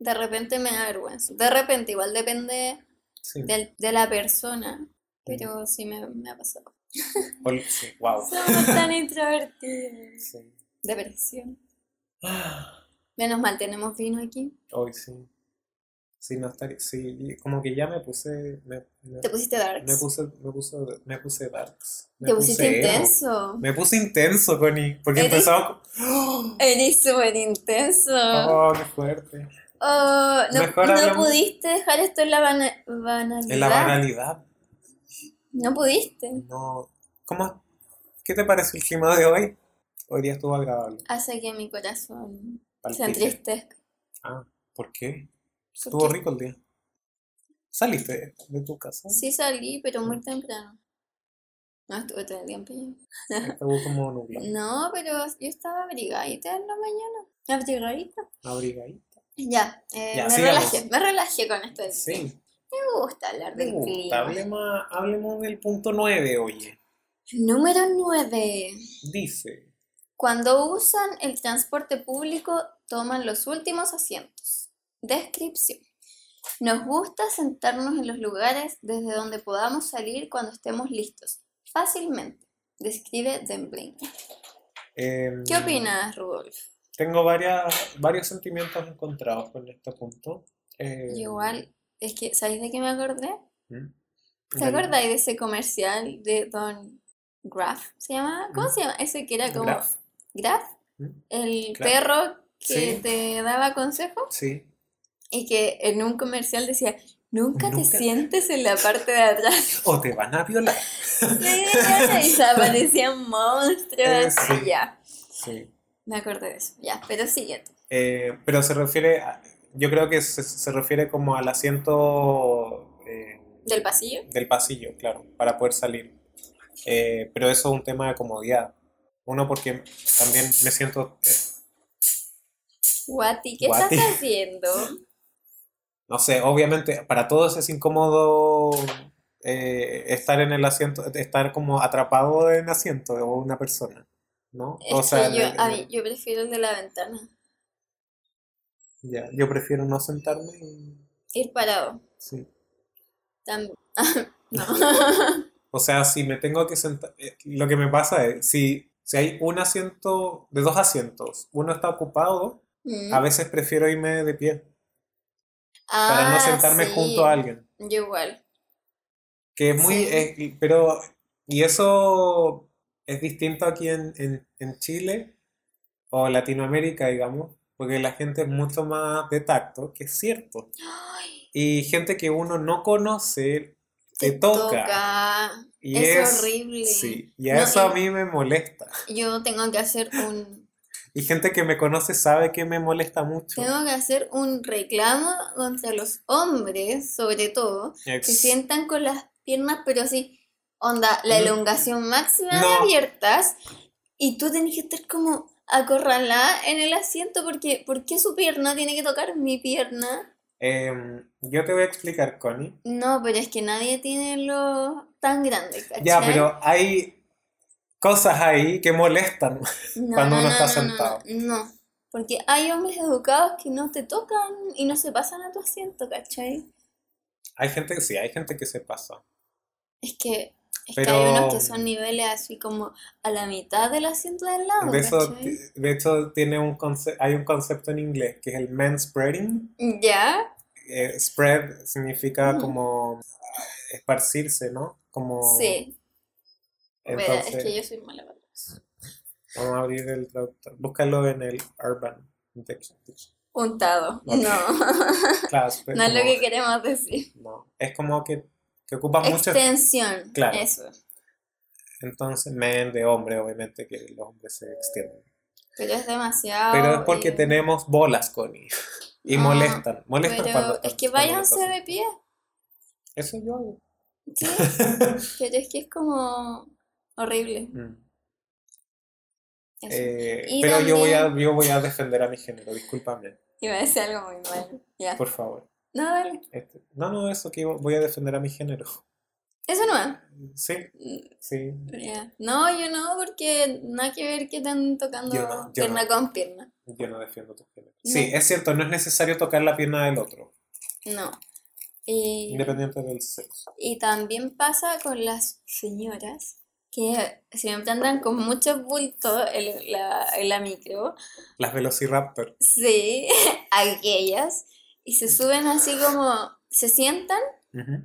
de repente me da vergüenza. De repente, igual depende Sí. del- de la persona, pero sí me, me ha pasado. Sí, wow. Somos tan introvertidos. Sí. Depresión. Menos mal, tenemos vino aquí. Hoy sí. Sí, no estaría. Y como que ya me puse. Me, me, Te pusiste darks. me puse, me puse, me puse darks. Me Te pusiste puse emo. intenso. Me puse intenso, Connie. Porque Eres- empezaba con. Eres súper intenso. Oh, qué fuerte. Oh, no, Mejor no hablamos- pudiste dejar esto en la bana- banalidad. En la banalidad. No pudiste. No. ¿Cómo? ¿Qué te parece el clima de hoy? Hoy día estuvo agradable. Hace que mi corazón se Palpite. entristezca. Ah, ¿por qué? ¿Por Estuvo rico el día. ¿Saliste de tu casa? Sí salí, pero muy temprano. No estuve todo el día en pijama. Estuvo como nublado. No, pero yo estaba abrigadita en la mañana. Abrigadita. Abrigadita. Ya, eh, Ya, me sigamos. relajé, me relajé con esto. Sí. Me gusta hablar del gusta. clima. Hablemos, hablemos del punto 9, oye. Número 9. Dice. Cuando usan el transporte público, toman los últimos asientos. Descripción. Nos gusta sentarnos en los lugares desde donde podamos salir cuando estemos listos, fácilmente. Describe Dembling. em, ¿Qué opinas, Rudolf? Tengo varias, varios sentimientos encontrados con este punto. Eh, Yo igual, es que, ¿sabéis de qué me acordé? ¿Mm? ¿Te Del- acordáis de ese comercial de Don Graff? ¿Se llama? ¿Cómo Mm. se llama? Ese que era como... Graf. ¿Graff? ¿Mm? El Claro. perro que Sí. te daba consejos. Sí. Y que en un comercial decía, nunca te sientes en la parte de atrás. O te van a violar. y se aparecían monstruos. Eh, sí. Ya, Sí. me acordé de eso. Ya, pero sigue. Eh, pero se refiere, a- yo creo que se, se refiere como al asiento eh, ¿Del pasillo? del pasillo, claro, para poder salir. Eh, pero eso es un tema de comodidad. Uno porque también me siento, eh, Guati, ¿qué Guati. estás haciendo? No sé, obviamente para todos es incómodo eh, estar en el asiento, estar como atrapado en asiento de una persona, ¿no? Es O sea, yo, el- a mí, yo prefiero el de la ventana. ya, yo prefiero no sentarme y, Ir parado. sí. Tam- no. O sea, si me tengo que sentar, eh, lo que me pasa es, si, si hay un asiento, de dos asientos, uno está ocupado, Mm. a veces prefiero irme de pie para no Ah, sentarme sí. junto a alguien. Yo igual. Que es muy, Sí. eh, pero, y eso es distinto aquí en, en, en Chile o Latinoamérica, digamos, porque la gente es mucho más de tacto, que es cierto. Ay, Y gente que uno no conoce te te toca. toca. Y Es es, horrible. sí, y a No, eso a mí me molesta. Yo tengo que hacer un, Y gente que me conoce sabe que me molesta mucho. tengo que hacer un reclamo contra los hombres, sobre todo, que Ex- sientan con las piernas, pero así, onda, la elongación máxima de abiertas, y tú tenés que estar como acorralada en el asiento porque, ¿por qué su pierna tiene que tocar mi pierna? Em, yo te voy a explicar, Connie. No, pero es que nadie tiene lo tan grande, Ya, ¿cachai? pero hay cosas ahí que molestan. No, cuando no, uno no, está sentado. No, porque hay hombres educados que no te tocan y no se pasan a tu asiento, ¿cachai? Hay gente que sí, hay gente que se pasa. Es que, es que hay unos que son niveles así como a la mitad del asiento del lado, De eso, de hecho, tiene un hay un concepto en inglés que es el manspreading. ¿Ya? Eh, spread significa Ujú. como esparcirse, ¿no? Como Sí. Bueno, es entonces que yo soy mala para eso. vamos a abrir el traductor. Búscalo en el Urban injection. Untado. No. Claro, no es lo que queremos decir. no, es como que, que ocupa mucho. Extensión. Claro. Eso. Entonces, men de hombre, obviamente que los hombres se extienden. Pero es demasiado. Pero es porque y- tenemos bolas, Connie. Y No, molestan. Molestan Pero cuando. es que váyanse de pie. Eso yo hago. Sí. Pero es que es como horrible. Mm. Eh, pero yo voy, a, yo voy a defender a mi género, discúlpame, Iba a decir algo muy malo. Ya. por favor. No, dale. Este, no, no, eso que voy a defender a mi género. Eso no es. Sí, Mm, sí. No, yo no, porque nada que ver que estén tocando no, pierna no. con pierna. Yo no defiendo tu género. No. Sí, es cierto, no es necesario tocar la pierna del otro, No. Y, independiente del sexo. y también pasa con las señoras que siempre andan con muchos bultos en la, en la micro. Las Velociraptor. Sí, aquellas. Y se suben así como, se sientan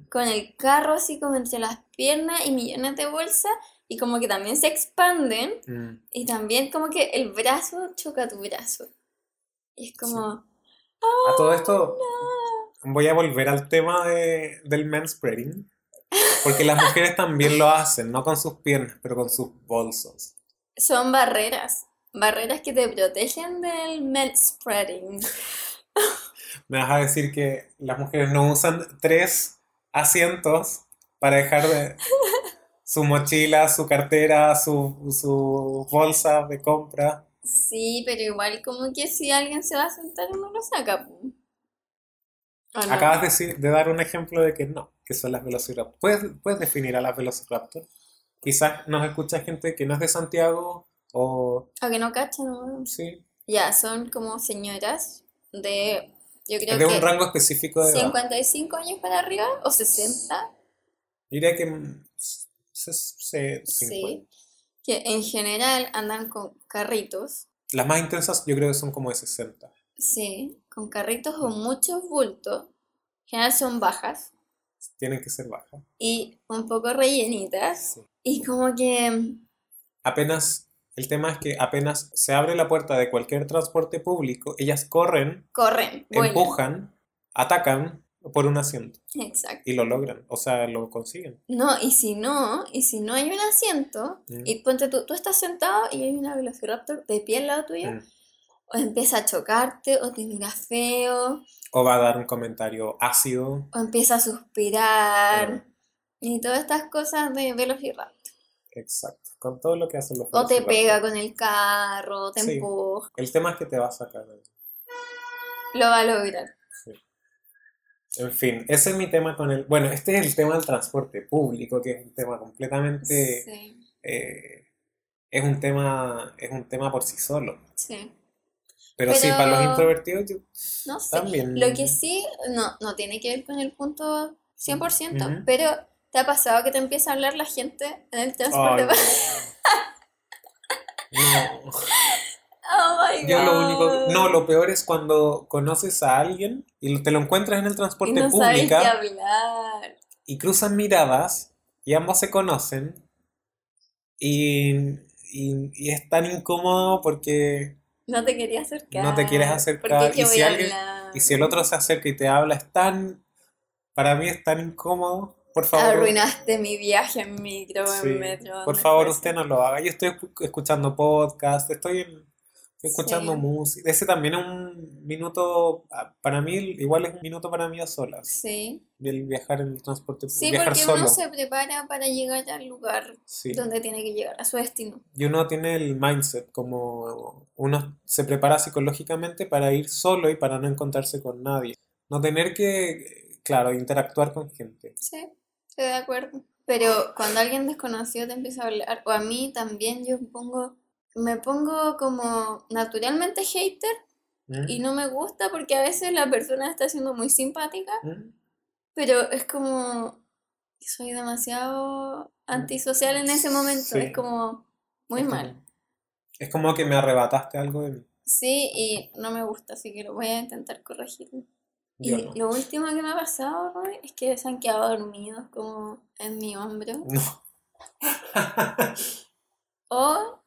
con el carro así como entre las piernas y millones de bolsas y como que también se expanden Mm. y también como que el brazo choca tu brazo. Y es como, A todo esto, voy a volver al tema de, del manspreading, porque las mujeres también lo hacen, no con sus piernas, pero con sus bolsos. son barreras, barreras que te protegen del manspreading. Me vas a decir que las mujeres no usan tres asientos para dejar de su mochila, su cartera, su, su bolsa de compra. Sí, pero igual como que si alguien se va a sentar uno lo saca. po. ¿O no? Acabas de, decir- de dar un ejemplo de que no, que son las Velociraptor. ¿Puedes, puedes definir a las Velociraptor? Quizás nos escucha gente que no es de Santiago o... O que no cachan, ¿no? Sí, Ya, son como señoras de, yo creo de que un rango específico de edad. 55 años para arriba o 60. Diría que se- se- 50. Sí. Que en general andan con carritos. Las más intensas yo creo que son como de 60. Sí, con carritos o muchos bultos. En general son bajas Tienen que ser bajas. y un poco rellenitas. Sí. Y como que Apenas, el tema es que apenas se abre la puerta de cualquier transporte público, ellas corren, corren. Bueno, empujan, atacan por un asiento exacto. y lo logran, o sea, lo consiguen. No, y si no, y si no hay un asiento, Mm. y ponte tú, tú estás sentado y hay una Velociraptor de pie al lado tuyo, Mm. O empieza a chocarte, o te mira feo, O va a dar un comentario ácido. o empieza a suspirar, y todas estas cosas de Velociraptor. Exacto, con todo lo que hacen los O te pega con el carro, o te Sí. empuja, El tema es que te va a sacar. lo va a lograr. Sí. En fin, ese es mi tema con el... Bueno, este es el tema del transporte público, que es un tema completamente... Sí, eh, es un tema, es un tema por sí solo. sí. Pero, sí, para los introvertidos yo No sé. también... Lo que sí, no, no tiene que ver con el punto 100%, Ujú. pero ¿te ha pasado que te empieza a hablar la gente en el transporte? No. No. Oh my Yo lo God. único... No, lo peor es cuando conoces a alguien y te lo encuentras en el Y transporte no sabes qué público y cruzan miradas y ambos se conocen y, y, y es tan incómodo porque No te quería acercar. No te quieres ¿Por acercar, y si alguien- y si el otro se acerca y te habla es tan para mí es tan incómodo. Por favor. Arruinaste mi viaje en micro, sí, en metro. por favor usted no lo haga. Yo estoy escu- escuchando podcast estoy, en- escuchando Sí. música ese también es un minuto ah, para mí igual es un minuto para mí a solas Sí, el viajar en el transporte sí viajar porque solo uno se prepara para llegar al lugar sí donde tiene que llegar, a su destino. y uno tiene el mindset como uno se prepara psicológicamente para ir solo y para no encontrarse con nadie. No tener que, claro, interactuar con gente. Sí, estoy de acuerdo. Pero cuando alguien desconocido te empieza a hablar, o a mí también, yo pongo, me pongo como naturalmente hater ¿Mm? y no me gusta porque a veces la persona está siendo muy simpática, ¿Mm? pero es como, soy demasiado antisocial en ese momento, Sí. es como muy Es como- mal. Es como que me arrebataste algo de mí. Sí, y no me gusta, así que lo voy a intentar corregirlo. Yo Y no. lo último que me ha pasado Roy, es que se han quedado dormidos como en mi hombro. No. O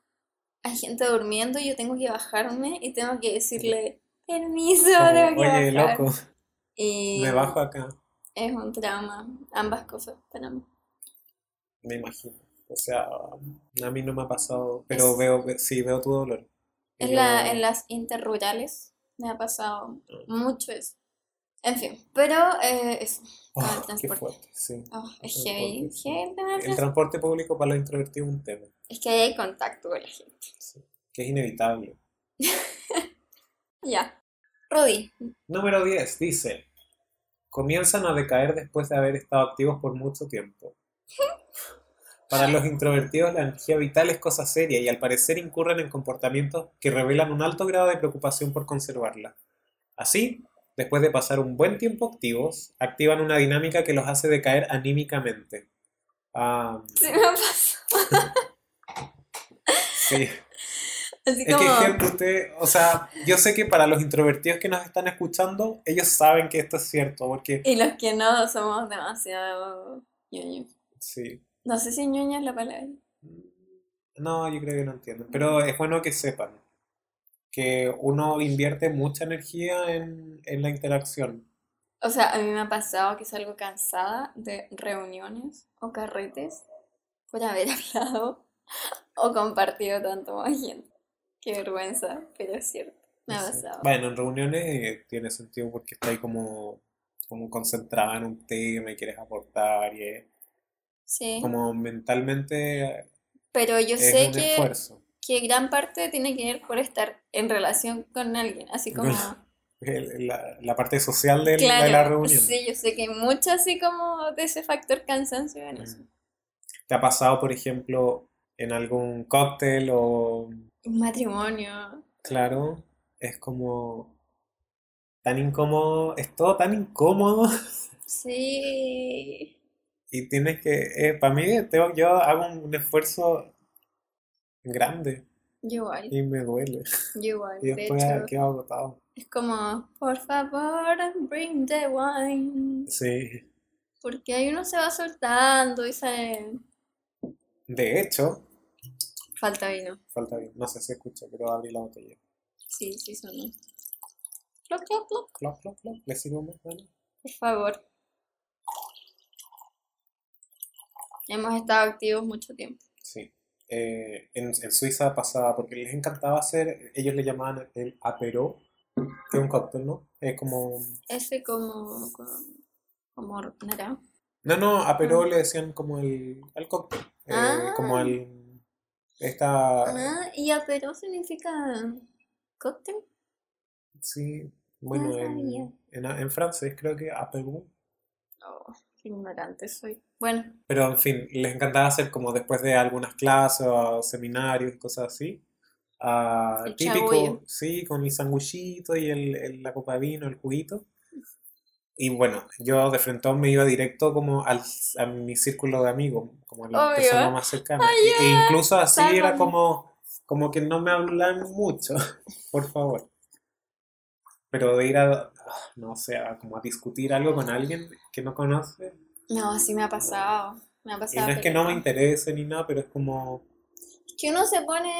ha gente durmiendo y yo tengo que bajarme y tengo que decirle, permiso, tengo que oye, bajar. loco, Y me bajo acá, es un trauma, ambas cosas para mí. me imagino. O sea, a mí no me ha pasado, pero Es- veo, ve- sí, veo tu dolor. En, la, en las interrurales me ha pasado Ah. mucho eso. En fin, pero eh, eso, con el Oh, qué transporte. fuerte, sí. Oh, es transporte, sí. el El transporte. transporte público para los introvertidos es un tema, Es que ahí hay contacto con la gente. sí, que es inevitable. Ya. Rodi, Número 10 dice, comienzan a decaer después de haber estado activos por mucho tiempo. Para los introvertidos la energía vital es cosa seria y al parecer incurren en comportamientos que revelan un alto grado de preocupación por conservarla. Así, después de pasar un buen tiempo activos, activan una dinámica que los hace decaer anímicamente. Ah, se me pasó. sí. Así Es que, gente, usted, o sea, yo sé que para los introvertidos que nos están escuchando, ellos saben que esto es cierto, porque y los que no somos demasiado ñoños. sí. No sé si ñoña es la palabra. No, yo creo que no entienden, pero es bueno que sepan que uno invierte mucha energía en, en la interacción. O sea, a mí me ha pasado que salgo cansada de reuniones o carretes por haber hablado o compartido tanto más gente. Qué vergüenza, pero es cierto. Me ha pasado. Bueno, en reuniones tiene sentido porque estás ahí como, como concentrada en un tema y quieres aportar y es Sí. como mentalmente Pero yo es sé un que, esfuerzo. Que gran parte tiene que ver por estar en relación con alguien. Así como. La, la parte social de la Claro, reunión. sí, yo sé que hay mucho así como de ese factor cansancio en eso. Mm. ¿Te ha pasado, por ejemplo, en algún cóctel o, Un matrimonio. claro, es como tan incómodo, es todo tan incómodo Sí. y tienes que, para mí, tengo- yo hago un esfuerzo grande igual, y me duele igual. y De después hecho, quedo agotado. es como, por favor, bring the wine. Sí, Porque ahí uno se va soltando y se... de hecho, Falta vino. falta bien, no sé si escucha, pero abrí la botella. Sí, sí, sonó. Cloc, cloc, cloc. Cloc, cloc, cloc, ¿le sirvo más? Dani? Por favor. Hemos estado activos mucho tiempo. Sí. Eh, en, en Suiza pasaba, porque les encantaba hacer, ellos le llamaban el apero, que es un cóctel, ¿no? Es como... Ese como... como, como naranja. No, no, apero Ah. le decían como el, el cóctel, eh, Ah. como el... Esta... Ah, y aperó significa cóctel. Sí, bueno, No en, en, en francés creo que apero. Oh, qué ignorante soy. Bueno, Pero en fin, les encantaba hacer como después de algunas clases o seminarios y cosas así. ah, El típico, chagüeyo. sí, con el sanguchito y el, el- la copa de vino, el juguito. Y bueno, yo de frente me iba directo como al, a mi círculo de amigos, como a la Obvio. persona más cercana. Ah, E ya. incluso así era Sálvame. como, como que no me hablan mucho, por favor. Pero de ir a, ah, no sé, a como a discutir algo con alguien que no conoce, no, sí me ha pasado. Me ha y pasado. no es que no me interese ni nada, pero es como, que uno se pone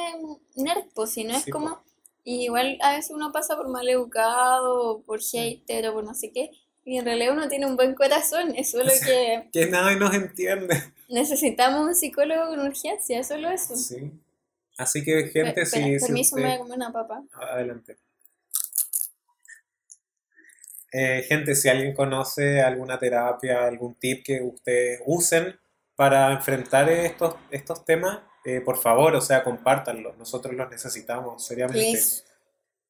nerd, pues, si no es Sí, como. y igual a veces uno pasa por mal educado, por hater, o por no sé qué. Y en realidad uno tiene un buen corazón. Es solo que que nadie nos entiende. necesitamos un psicólogo con urgencia, es solo eso. Sí. Así que, gente, si, espera, si permiso, me voy a usted... comer una papa. Adelante. Eh, gente, si alguien conoce alguna terapia, algún tip que ustedes usen para enfrentar estos, estos temas, eh, por favor, o sea, compártanlo. Nosotros los necesitamos, seriamente. Please.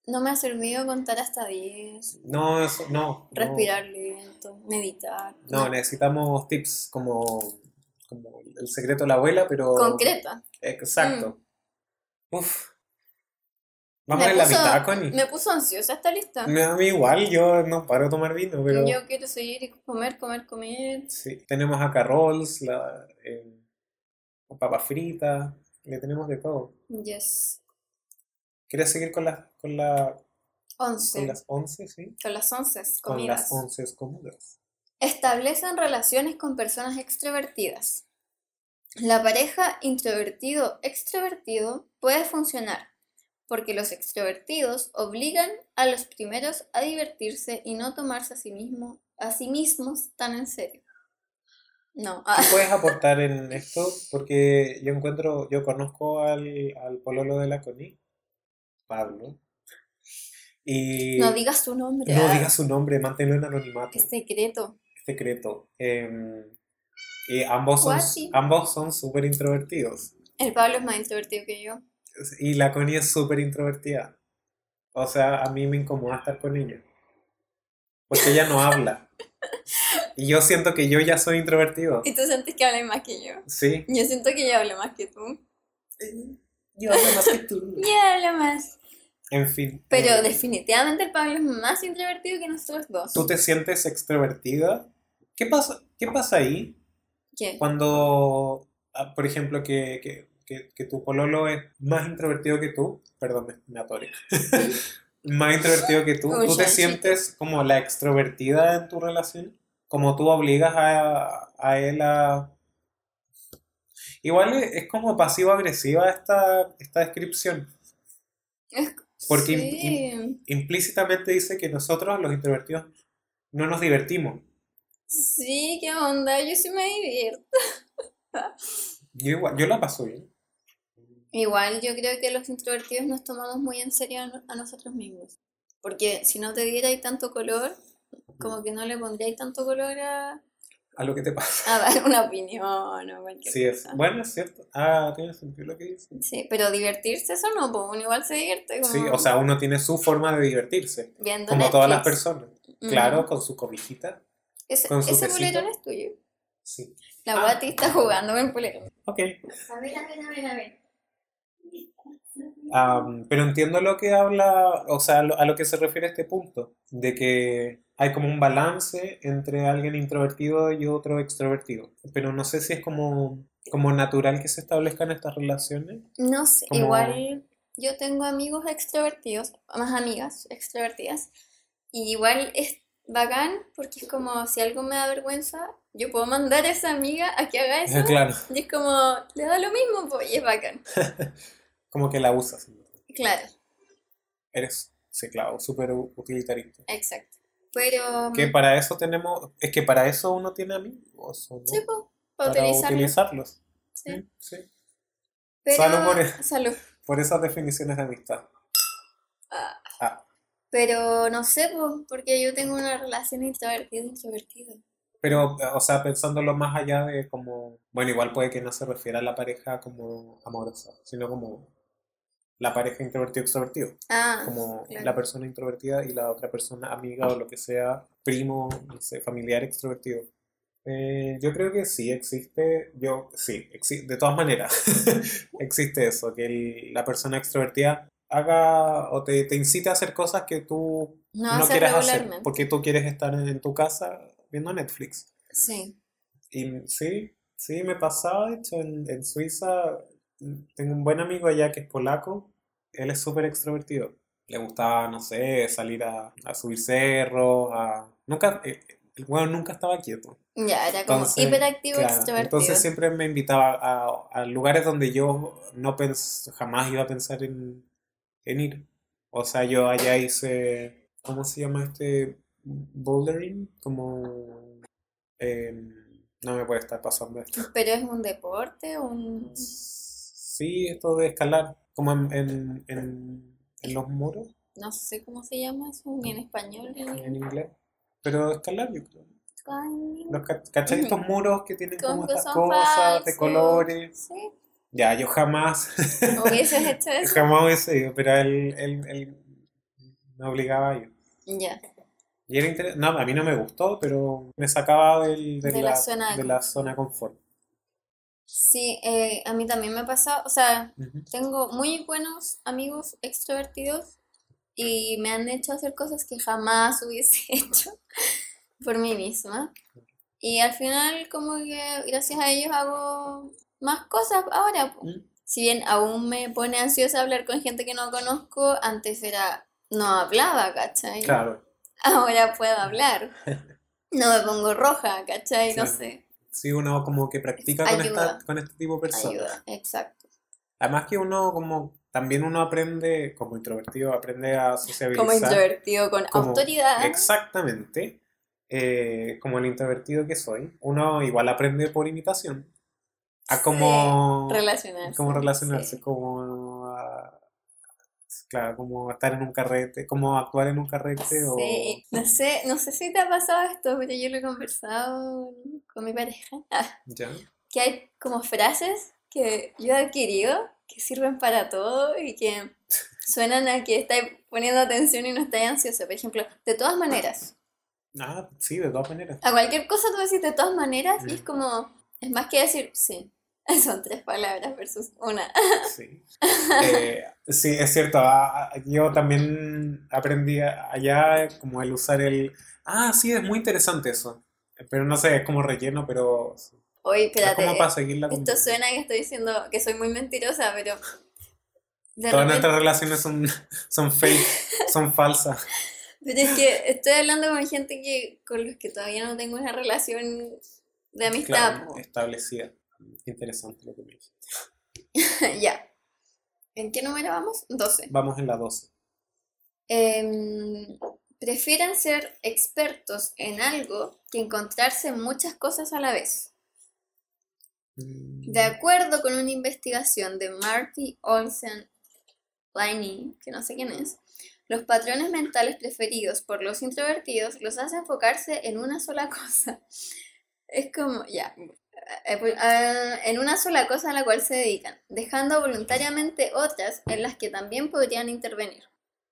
No me ha servido contar hasta 10, No, eso, no, no. respirar lento, meditar. No, necesitamos tips como, como el secreto de la abuela, pero... Concreta. Exacto. Uf. Vamos Me en la puso- mitad, Connie. Me puso ansiosa esta lista. Me- A mí igual, yo no paro de tomar vino, pero Yo quiero seguir y comer, comer, comer. sí, tenemos acá rolls, la, eh, papas fritas, le tenemos de todo. Yes. ¿Quieres seguir con las con la, con 11. las 11, sí? Con las 11 Con comidas. las 11 comidas. Establecen relaciones con personas extrovertidas. La pareja introvertido-extrovertido puede funcionar porque los extrovertidos obligan a los primeros a divertirse y no tomarse a sí, mismo, a sí mismos tan en serio. No. ¿Qué puedes aportar en esto? Porque yo encuentro, yo conozco al, al pololo de la Connie, Pablo. Y No digas su nombre. no ah, digas su nombre, manténlo en anonimato. Es secreto. secreto. Em, y ambos son ambos son súper introvertidos. El Pablo es más introvertido que yo. Y la Connie es súper introvertida. O sea, a mí me incomoda estar con ella. Porque ella no habla. Y yo siento que yo ya soy introvertido. Y tú sientes que hablas más que yo. Sí. Yo siento que yo hablo más que tú. Yo hablo más que tú. Yo hablo más. En fin. Pero eh, definitivamente el Pablo es más introvertido que nosotros dos. ¿Tú te sientes extrovertida? ¿Qué pasa, qué pasa ahí ¿Qué? cuando, ah, por ejemplo, que, que, que, que tu pololo es más introvertido que tú? Perdón, me, me atoré. más introvertido que tú. Uy, ¿Tú te sientes como la extrovertida en tu relación? Como tú obligas a, a él a... Igual es, como pasivo-agresiva esta, esta descripción. Es- Porque im-. Implícitamente dice que nosotros, los introvertidos, no nos divertimos. Sí, qué onda, yo sí me divierto. Yo, igual, yo la paso bien. Igual yo creo que los introvertidos nos tomamos muy en serio a, no- a nosotros mismos. Porque si no te dierais tanto color, como que no le pondríais tanto color a, A lo que te pasa. a dar una opinión o cualquier Sí, es. cosa. Bueno, es cierto. Ah, tiene sentido lo que dice. Sí, pero divertirse eso no, pues uno igual se divierte como Sí, o sea, uno tiene su forma de divertirse. viendo Como todas las Netflix. personas. Ujú. Claro, con su cobijita. Ese, con su ese polerón es tuyo. Sí. La Ah. Guati está jugando con el polerón. Ok. A ver, a ver, a ver, a ver. Am, pero entiendo lo que habla, o sea, lo- a lo que se refiere este punto, de que hay como un balance entre alguien introvertido y otro extrovertido. Pero no sé si es como, como natural que se establezcan estas relaciones. No sé, Como- igual yo tengo amigos extrovertidos, más amigas extrovertidas, y igual es bacán porque es como si algo me da vergüenza, yo puedo mandar a esa amiga a que haga eso, Claro, y es como, le da lo mismo, pues, y es bacán. como que la usas. Claro, Eres, sí, claro, súper utilitarista. exacto. Pero, Que para eso tenemos, es que para eso uno tiene amigos, ¿o no? sí, pues, para Para utilizarlo. utilizarlos. sí. Sí, sí. Pero, Salud por eso. salud. Por esas definiciones de amistad. Ah. Ah. Pero no sé, pues, porque yo tengo una relación introvertida-introvertida. Pero, o sea, pensándolo más allá de como, bueno, igual puede que no se refiera a la pareja como amorosa, sino como la pareja introvertido-extrovertido, Ah, como claro. la persona introvertida y la otra persona amiga o lo que sea, primo, no sé, familiar extrovertido. Eh, yo creo que sí existe, yo sí, exi- de todas maneras, existe eso, que el- la persona extrovertida haga o te, te incite a hacer cosas que tú no no quieras hacer, porque tú quieres estar en, en tu casa viendo Netflix. Sí. Y sí, sí, me pasaba, de hecho, en, en Suiza tengo un buen amigo allá que es polaco, él es súper extrovertido. Le gustaba, no sé, salir a, a subir cerros, a... Nunca, eh, el weón nunca estaba quieto. Ya, era como Entonces, hiperactivo claro, extrovertido. entonces siempre me invitaba a, a lugares donde yo no pens- jamás iba a pensar en, en ir. O sea, yo allá hice, ¿cómo se llama este? Bouldering, como... em, no me puede estar pasando esto. Pero es un deporte, un... Sí, esto de escalar, como en, en, en, en los muros, No sé cómo se llama eso, ni en español. ni en- inglés. Pero escalar, yo creo. Los, ca- ¿Cachai estos muros que tienen Como estas cosas de colores? Sí, Ya, yo jamás, hubieses hecho eso. jamás hubiese ido, pero él, él, él me obligaba a ir. Ya, Y era inter- No, a mí no me gustó, pero me sacaba del, de, De la, la zona de de la zona de confort. Sí, eh, a mí también me ha pasado, o sea, tengo muy buenos amigos extrovertidos y me han hecho hacer cosas que jamás hubiese hecho por mí misma. Y al final como que gracias a ellos hago más cosas ahora. Mm. Si bien aún me pone ansiosa hablar con gente que no conozco, antes era, no hablaba, ¿cachai? Claro, Ahora puedo hablar. No me pongo roja, ¿cachai? No sé. Sí, uno como que practica con, esta, con este tipo de personas. Ayuda, exacto. Además que uno como también uno aprende, como introvertido, aprende a sociabilizar. Como introvertido con como- autoridad. Exactamente. eh, como el introvertido que soy, uno igual aprende por imitación. A cómo, relacionarse. cómo relacionarse, sí. como claro, como estar en un carrete, como actuar en un carrete o Sí, no sé, no sé si te ha pasado esto, pero yo lo he conversado con mi pareja. Ya. que hay como frases que yo he adquirido que sirven para todo y que suenan a que estáis poniendo atención y no estáis ansioso. Por ejemplo, de todas maneras. Ah, sí, de todas maneras. A cualquier cosa tú decís de todas maneras y es como, es más que decir sí. Son tres palabras versus una. Sí. Eh, sí, es cierto. ah, ah, Yo también aprendí allá como el usar el... Ah, sí, es muy interesante eso. Pero no sé, es como relleno, pero Oye, es espérate. como para Esto suena que estoy diciendo que soy muy mentirosa, pero de Todas repente- nuestras relaciones son, son fake, son falsas. pero es que estoy hablando con gente que con los que todavía no tengo una relación de amistad. Claro, establecida. Interesante lo que me dices. ya. ¿En qué número vamos? 12. Vamos en la 12. Em, prefieren ser expertos en algo que encontrarse en muchas cosas a la vez. Mm, De acuerdo con una investigación de Marty Olsen Pliny, que no sé quién es, los patrones mentales preferidos por los introvertidos los hace enfocarse en una sola cosa. Es como, ya, en una sola cosa a la cual se dedican, dejando voluntariamente otras en las que también podrían intervenir.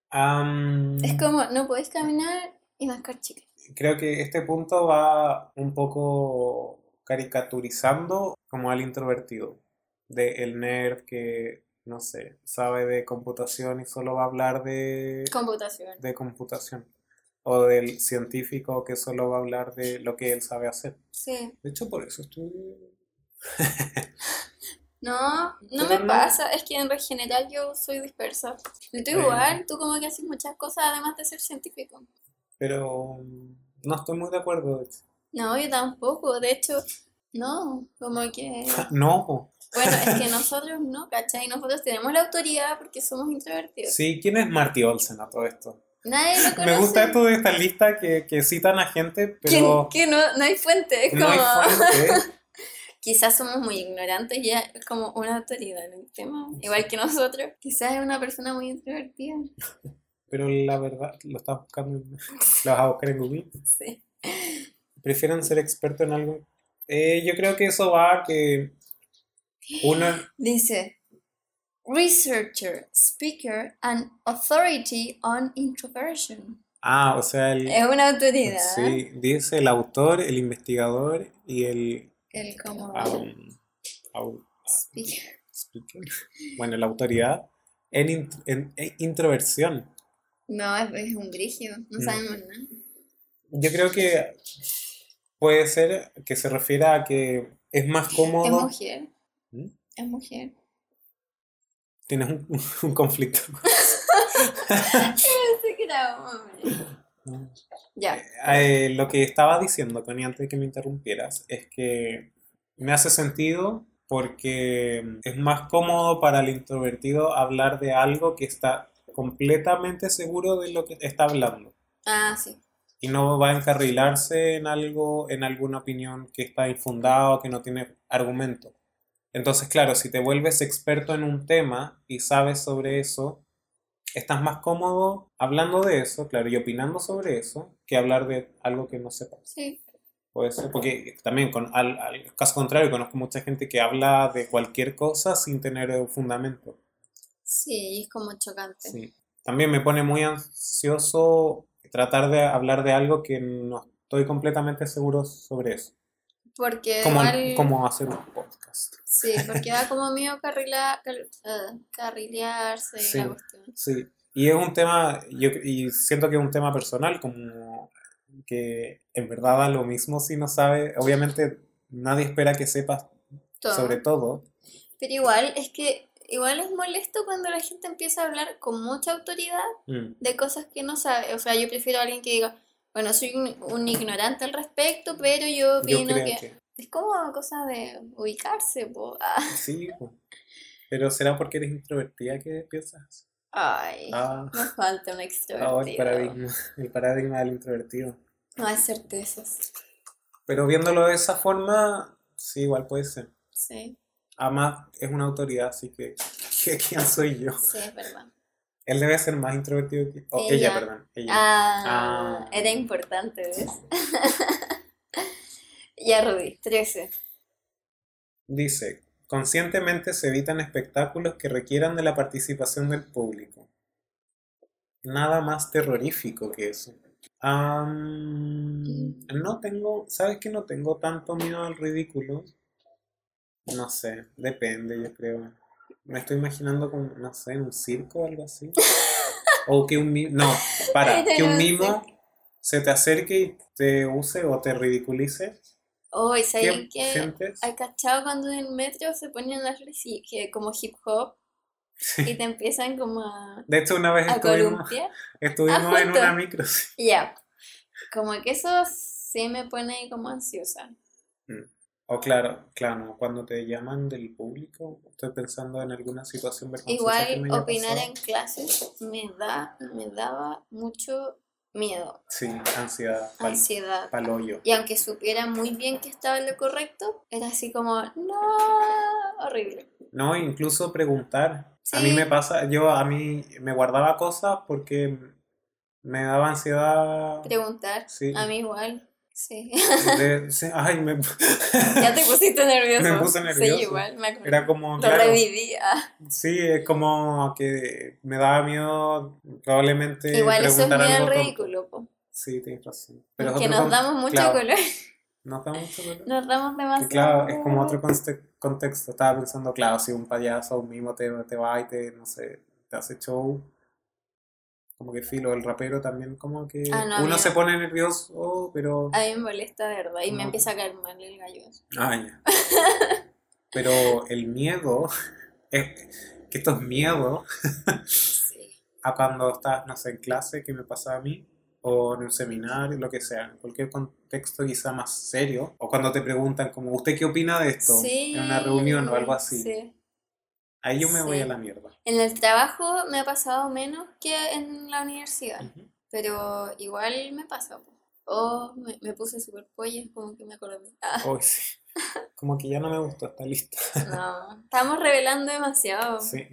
am, Es como, no podéis caminar y mascar chicle. Creo que este punto va un poco caricaturizando como al introvertido, de el nerd que, no sé, sabe de computación y solo va a hablar de, Computación. de computación, o del científico que solo va a hablar de lo que él sabe hacer. Sí. De hecho, por eso estudio... No, no me no. pasa, es que en general yo soy dispersa. Tú igual, tú como que haces muchas cosas además de ser científico. Pero mm, no estoy muy de acuerdo. de hecho. No, yo tampoco, de hecho, no, como que... No. Bueno, es que nosotros no, ¿cachai? Nosotros tenemos la autoridad porque somos introvertidos. sí, ¿quién es Marty Olsen a todo esto? Nadie lo conoce. Me gusta esto de esta lista que, que citan a gente, pero Que, que no, no hay fuente, es no como... hay fuente. Quizás somos muy ignorantes y es como una autoridad en el tema, igual que nosotros. Quizás es una persona muy introvertida. Pero la verdad, lo estás buscando, lo vas a buscar en Google. Sí. ¿Prefieren ser experto en algo? Eh, yo creo que eso va a que uno, Dice, researcher, speaker, and authority on introversion. ah, o sea, el, Es una autoridad. sí, dice el autor, el investigador y el El como um, au- speaker. speaker. Bueno, la autoridad en, en- en introversión. No, es, es un brigio, no Mm. sabemos nada. Yo creo que puede ser que se refiera a que es más Es cómodo. mujer, ¿Mm? es mujer. Tienes un, un conflicto. Ya, Eh, lo que estaba diciendo, Connie, antes de que me interrumpieras, es que me hace sentido porque es más cómodo para el introvertido hablar de algo que está completamente seguro de lo que está hablando ah, sí. y no va a encarrilarse en algo, en alguna opinión que está infundada o que no tiene argumento. Entonces, claro, si te vuelves experto en un tema y sabes sobre eso, estás más cómodo hablando de eso, claro, y opinando sobre eso, que hablar de algo que no sepas. Sí, Puede ser, porque también, con, al, al caso contrario, conozco mucha gente que habla de cualquier cosa sin tener un fundamento. sí, es como chocante. Sí. También me pone muy ansioso tratar de hablar de algo que no estoy completamente seguro sobre eso. Porque Como, igual, como hacer un podcast. sí, porque da como miedo carrila, cal- ah, carrilearse Sí. la cuestión. Sí. Y es un tema, yo, y siento que es un tema personal, como que en verdad da lo mismo si no sabe. Obviamente nadie espera que sepas Todo. sobre todo. Pero igual es que igual es molesto cuando la gente empieza a hablar con mucha autoridad Mm, de cosas que no sabe. O sea, yo prefiero a alguien que diga, bueno, soy un, un ignorante al respecto, pero yo opino que... que... Es como una cosa de ubicarse, po. Ah. Sí, po. Pero ¿será porque eres introvertida que piensas? Ay, Ah, me falta un ah, el extrovertido. paradigma, el paradigma del introvertido. No hay certezas. Pero viéndolo de esa forma, sí, igual puede ser. Sí, Además, es una autoridad, así que ¿qué- ¿quién soy yo? sí, es verdad. Él debe ser más introvertido que... o ella, Ella. perdón. Ella. Ah, Ah. era importante, ¿ves? ya, Rudy, 13. Dice, conscientemente se evitan espectáculos que requieran de la participación del público. Nada más terrorífico que eso. Am, no tengo, ¿sabes que no tengo tanto miedo al ridículo? No sé, depende, yo creo. Me estoy imaginando como, no sé, en un circo o algo así. O que un mimo, no, para, En que un mimo se te acerque y te use o te ridiculice. Oh, ¿y sabes ¿Qué sientes? ¿Hay cachado cuando en el metro se ponían las que como hip hop y te empiezan como a, De hecho, una vez a estuvimos, columpiar? estuvimos en justo. una micro. sí. Ya, como que eso sí me pone como ansiosa. Mm. O claro, claro, cuando te llaman del público, estoy pensando en alguna situación vergonzosa que Igual me opinar pasado. en clases me da, me daba mucho miedo, Sí, ansiedad, pal, ansiedad. palollo. Y aunque supiera muy bien que estaba en lo correcto, era así como, no, horrible. No, incluso preguntar. A mí me pasa, yo a mí me guardaba cosas porque me daba ansiedad. Preguntar, Sí. a mí igual, sí. de- sí, ay, me, ya te pusiste nervioso. Me puse nervioso. Sí, igual, me acuerdo. era como, Lo claro, reviví. ah. sí, es como que me daba miedo probablemente Igual eso es tonto. ridículo, po. Sí, tienes razón. Pero es que nos damos mucho claro, color, Nos da mucho color. nos damos Que demasiado. claro, es como otro contexto. Estaba pensando, claro, si un payaso un mimo te, te va y te, no sé, te hace show, como que filo, el rapero también como que Ah, no, uno se pone nervioso, pero... A mí me molesta, de verdad, y me empieza a caer mal el gallo. Ah, ya. Pero el miedo, es que esto es miedo Sí. a cuando estás, no sé, en clase, que me pasa a mí, o en un seminario, lo que sea, en cualquier contexto quizá más serio, o cuando te preguntan como, ¿usted qué opina de esto? Sí, En una reunión o algo así. sí. Ahí yo me voy Sí. a la mierda. En el trabajo me ha pasado menos que en la universidad, Ujú. pero igual me pasa. Oh, me, me puse súper polla, como que me acordé. Ah, Uy, sí. Como que ya no me gustó esta lista. no, estamos revelando demasiado. Sí.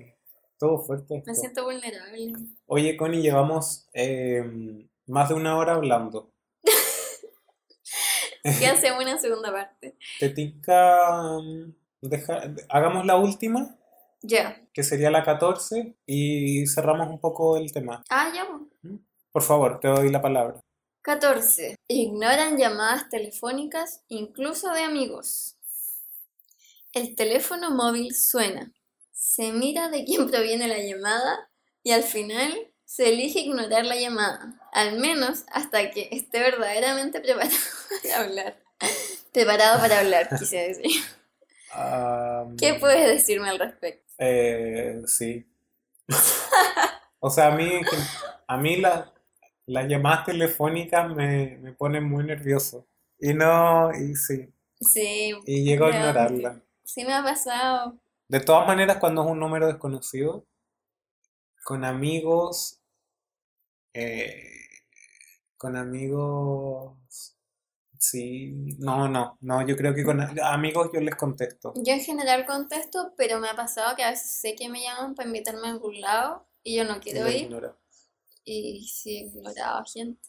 Todo fuerte Me esto. siento vulnerable. Oye, Connie, llevamos eh, más de una hora hablando. ¿Qué hacemos una segunda parte? ¿Te tinca mm, deja- hagamos la última, Ya. que sería la 14, y cerramos un poco el tema? Ah, ya. po. Por favor, te doy la palabra. 14. Ignoran llamadas telefónicas, incluso de amigos. El teléfono móvil suena. Se mira de quién proviene la llamada y al final se elige ignorar la llamada, al menos hasta que esté verdaderamente preparado para hablar. Preparado para hablar, quise decir. Ah, ¿Qué puedes decirme al respecto? Eh, sí. O sea, a mí, a mí la- las llamadas telefónicas me, me ponen muy nervioso. Y no, y sí, Sí, y llego a ignorarla. sí me ha pasado. De todas maneras, cuando es un número desconocido, con amigos, eh, con amigos, sí, no, no, no, yo creo que con amigos yo les contesto. Yo en general contesto, pero me ha pasado que a veces sé que me llaman para invitarme a algún lado y yo no quiero ir ignoro. y sí he ignorado gente.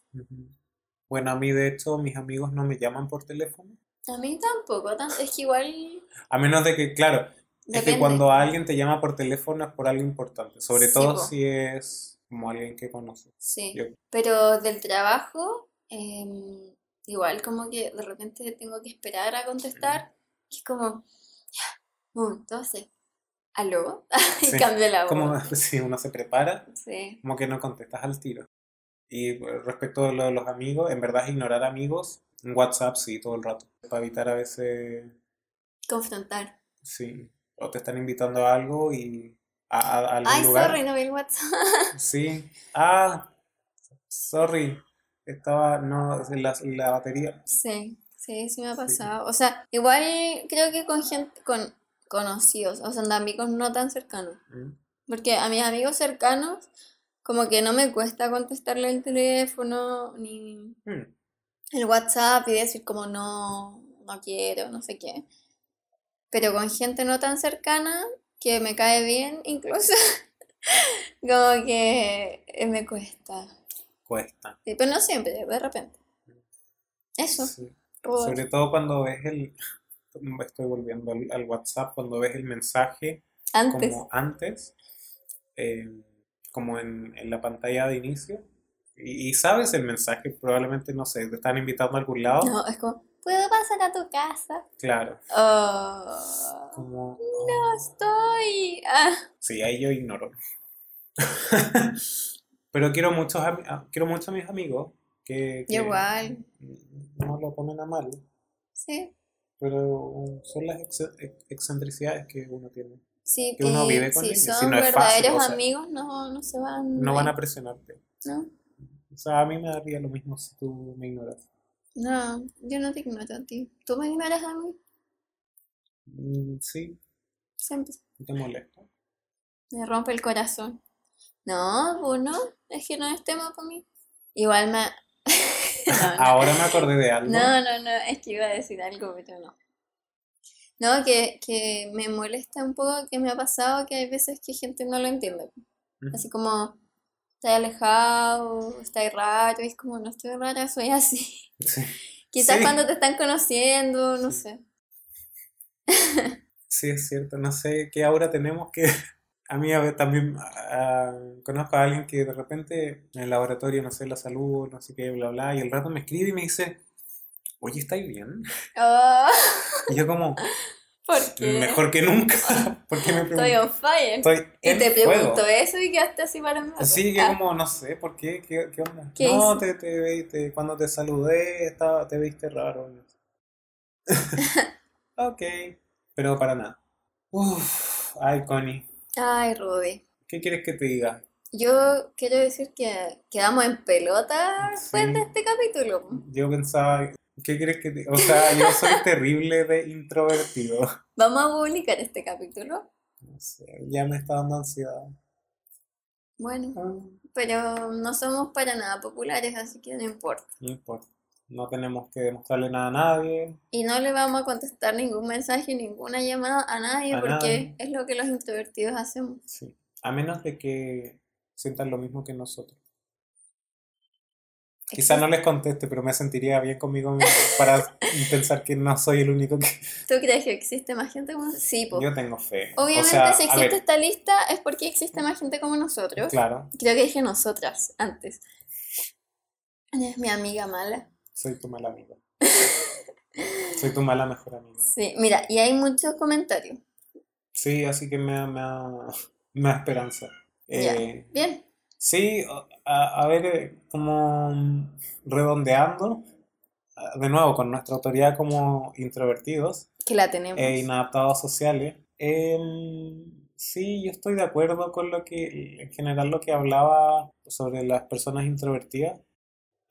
Bueno, a mí de hecho mis amigos no me llaman por teléfono. A mí tampoco, es que igual A menos de que, claro, es que cuando alguien te llama por teléfono es por algo importante, sobre Sí, todo po. si es como alguien que conoces. Sí, Yo- pero del trabajo, em, igual como que de repente tengo que esperar a contestar, y es como, tres, ¿aló? Y Sí, cambio la voz. Como si uno se prepara, Sí, como que no contestas al tiro. Y respecto a lo de los amigos, en verdad es ignorar amigos, en WhatsApp sí, todo el rato, para evitar a veces, confrontar. sí, o te están invitando a algo y a, a- a algún Ay, lugar. sorry, no vi el WhatsApp. Sí, ah, sorry, estaba, no, la, la batería, Sí, Sí, sí me ha pasado. O sea, igual creo que con gente, con conocidos, o sea, de amigos no tan cercanos. Mm. Porque a mis amigos cercanos, como que no me cuesta contestarle el teléfono ni Mm. el WhatsApp y decir como no, no quiero, no sé qué. Pero con gente no tan cercana, que me cae bien incluso, como que eh, me cuesta. Cuesta. Sí, pero no siempre, de repente. Eso, Sí. Sobre todo cuando ves el, estoy volviendo al, al WhatsApp, cuando ves el mensaje Antes. como antes, eh, como en, en la pantalla de inicio, y, y sabes el mensaje, probablemente, no sé, te están invitando a algún lado, No, es como, ¿puedo pasar a tu casa? claro, Oh, como, no estoy. Ah, sí, ahí yo ignoro. Pero quiero muchos, ami- a- quiero mucho a mis amigos que, que igual. no lo tomen a mal, sí. pero son las ex- ex- excentricidades que uno tiene. Sí, Que uno vive con si ellos, si son no es fácil, verdaderos o sea, amigos, no, no se van. No van a presionarte. ¿no? O sea, a mí me daría lo mismo si tú me ignoras. No, yo no te ignoro a ti. ¿Tú me ignoras a mí? Mm, Sí, Siempre. te molesta. Me rompe el corazón. No, pues no, es que no es tema para mí. Igual me... No, no. Ahora me acordé de algo. No, no, no, es que iba a decir algo, pero no. No, que, que me molesta un poco que me ha pasado que hay veces que gente no lo entiende. Así como, está alejado, está raro, y es como, no estoy rara, soy así. Sí. Quizás Sí. cuando te están conociendo, no Sí. sé. Sí, es cierto. No sé qué aura tenemos que... A mí a ver, también ah, conozco a alguien que de repente en el laboratorio, no sé, la salud, no sé qué, bla, bla, y el rato me escribe y me dice, oye, ¿estáis bien? Oh, Y yo como, ¿por qué? mejor que nunca. Porque me Estoy on fire. estoy Y te pregunto eso y quedaste así para mí. Sí, que Ah, como, no sé, ¿por qué? ¿Qué, qué onda? ¿Qué no, te, te, te- cuando te saludé, estaba, te viste raro. Ok, pero para nada. Uf, ay, Connie, Ay, Rudy. ¿qué quieres que te diga? Yo quiero decir que quedamos en pelota después de este capítulo. Yo pensaba, ¿qué quieres que te O sea, yo soy terrible de introvertido. Vamos a publicar este capítulo. No sé, ya me está dando ansiedad. Bueno, Ah, pero no somos para nada populares, así que no importa. No importa. No tenemos que demostrarle nada a nadie. Y no le vamos a contestar ningún mensaje, ninguna llamada a nadie, A porque nadie. es lo que los introvertidos hacemos. Sí. A menos de que sientan lo mismo que nosotros. Quizá no les conteste, pero me sentiría bien conmigo mismo para pensar que no soy el único que... ¿Tú crees que existe más gente como nosotros? Sí, po. Yo tengo fe. O Obviamente, sea, si existe esta lista es porque existe más gente como nosotros. claro, Creo que dije nosotras antes. Es mi amiga mala. Soy tu mala amiga. Soy tu mala mejor amiga. Sí, mira, y hay muchos comentarios. Sí, así que me da, me me da esperanza. Ya. Eh, Bien. sí, a, a ver, eh, como redondeando, ah, de nuevo, con nuestra autoridad como introvertidos Que la tenemos. e inadaptados sociales, em, sí, yo estoy de acuerdo con lo que, en general, lo que hablaba sobre las personas introvertidas,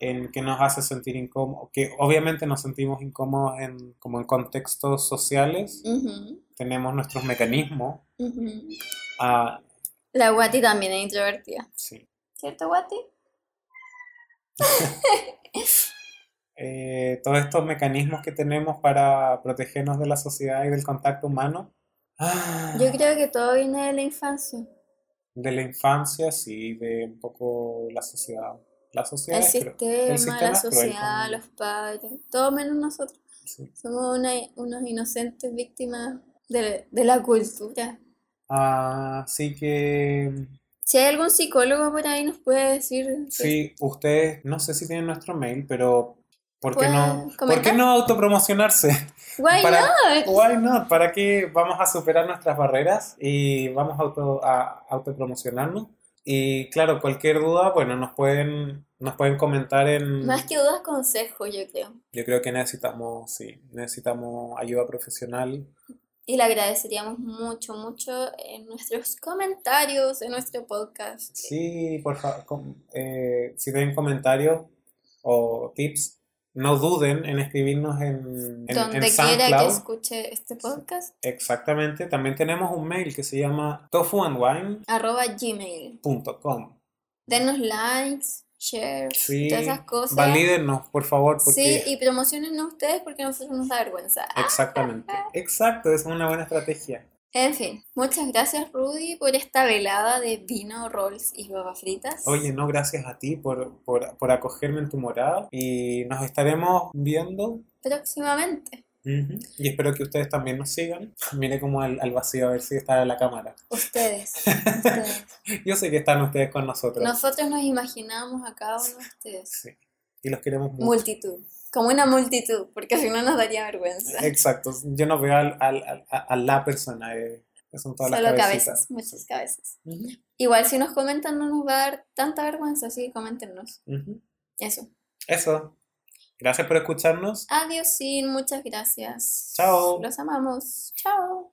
en que nos hace sentir incómodos, que obviamente nos sentimos incómodos en, como en contextos sociales, tenemos nuestros mecanismos, ah, La Guati también es introvertida. sí. ¿Cierto, Guati? eh, todos estos mecanismos que tenemos para protegernos de la sociedad y del contacto humano. Ah, Yo creo que todo viene de la infancia. de la infancia, sí, de un poco la sociedad. La sociedad El sistema, la cruel sociedad, los padres, todo menos nosotros. sí. Somos una- unos inocentes víctimas de, de la cultura. Así que, Si hay algún psicólogo por ahí nos puede decir que- sí, ustedes, no sé si tienen nuestro mail, pero ¿por qué ¿Pueden no, ¿por qué no autopromocionarse? Why Para- not? Why not? ¿Para qué vamos a superar nuestras barreras y vamos a, auto, a autopromocionarnos? Y claro, cualquier duda, bueno, nos pueden, nos pueden comentar en... Más que dudas, consejos, yo creo. Yo creo que necesitamos, sí, necesitamos ayuda profesional. Y le agradeceríamos mucho, mucho en nuestros comentarios, en nuestro podcast. Sí, por favor, si tienen comentarios o tips, no duden en escribirnos en, en, en Donde quiera que escuche este podcast, Exactamente. También tenemos un mail que se llama gmail. Denos likes, shares, Sí, todas esas cosas. valídennos, por favor, Sí, porque... y promocionen a ustedes porque nosotros nos da vergüenza. Exactamente. Exacto, es una buena estrategia. En fin, muchas gracias Rudy por esta velada de vino, rolls y papas fritas. Oye, no, gracias a ti por, por, por acogerme en tu morada y nos estaremos viendo. Próximamente. Y espero que ustedes también nos sigan. Mire como al, al vacío a ver si está la cámara. ustedes. ustedes. Yo sé que están ustedes con nosotros. Nosotros nos imaginamos a cada uno de ustedes. Sí. Y los queremos mucho. Multitud. Como una multitud, porque si no nos daría vergüenza. Exacto. Yo no veo al, al- al- a, la persona. eh, son todas las Solo cabecitas. cabezas, muchas cabezas. Igual si nos comentan no nos va a dar tanta vergüenza, así que coméntenos. Eso. Eso. Gracias por escucharnos. Adiós, sin muchas gracias. Chao. Los amamos. Chao.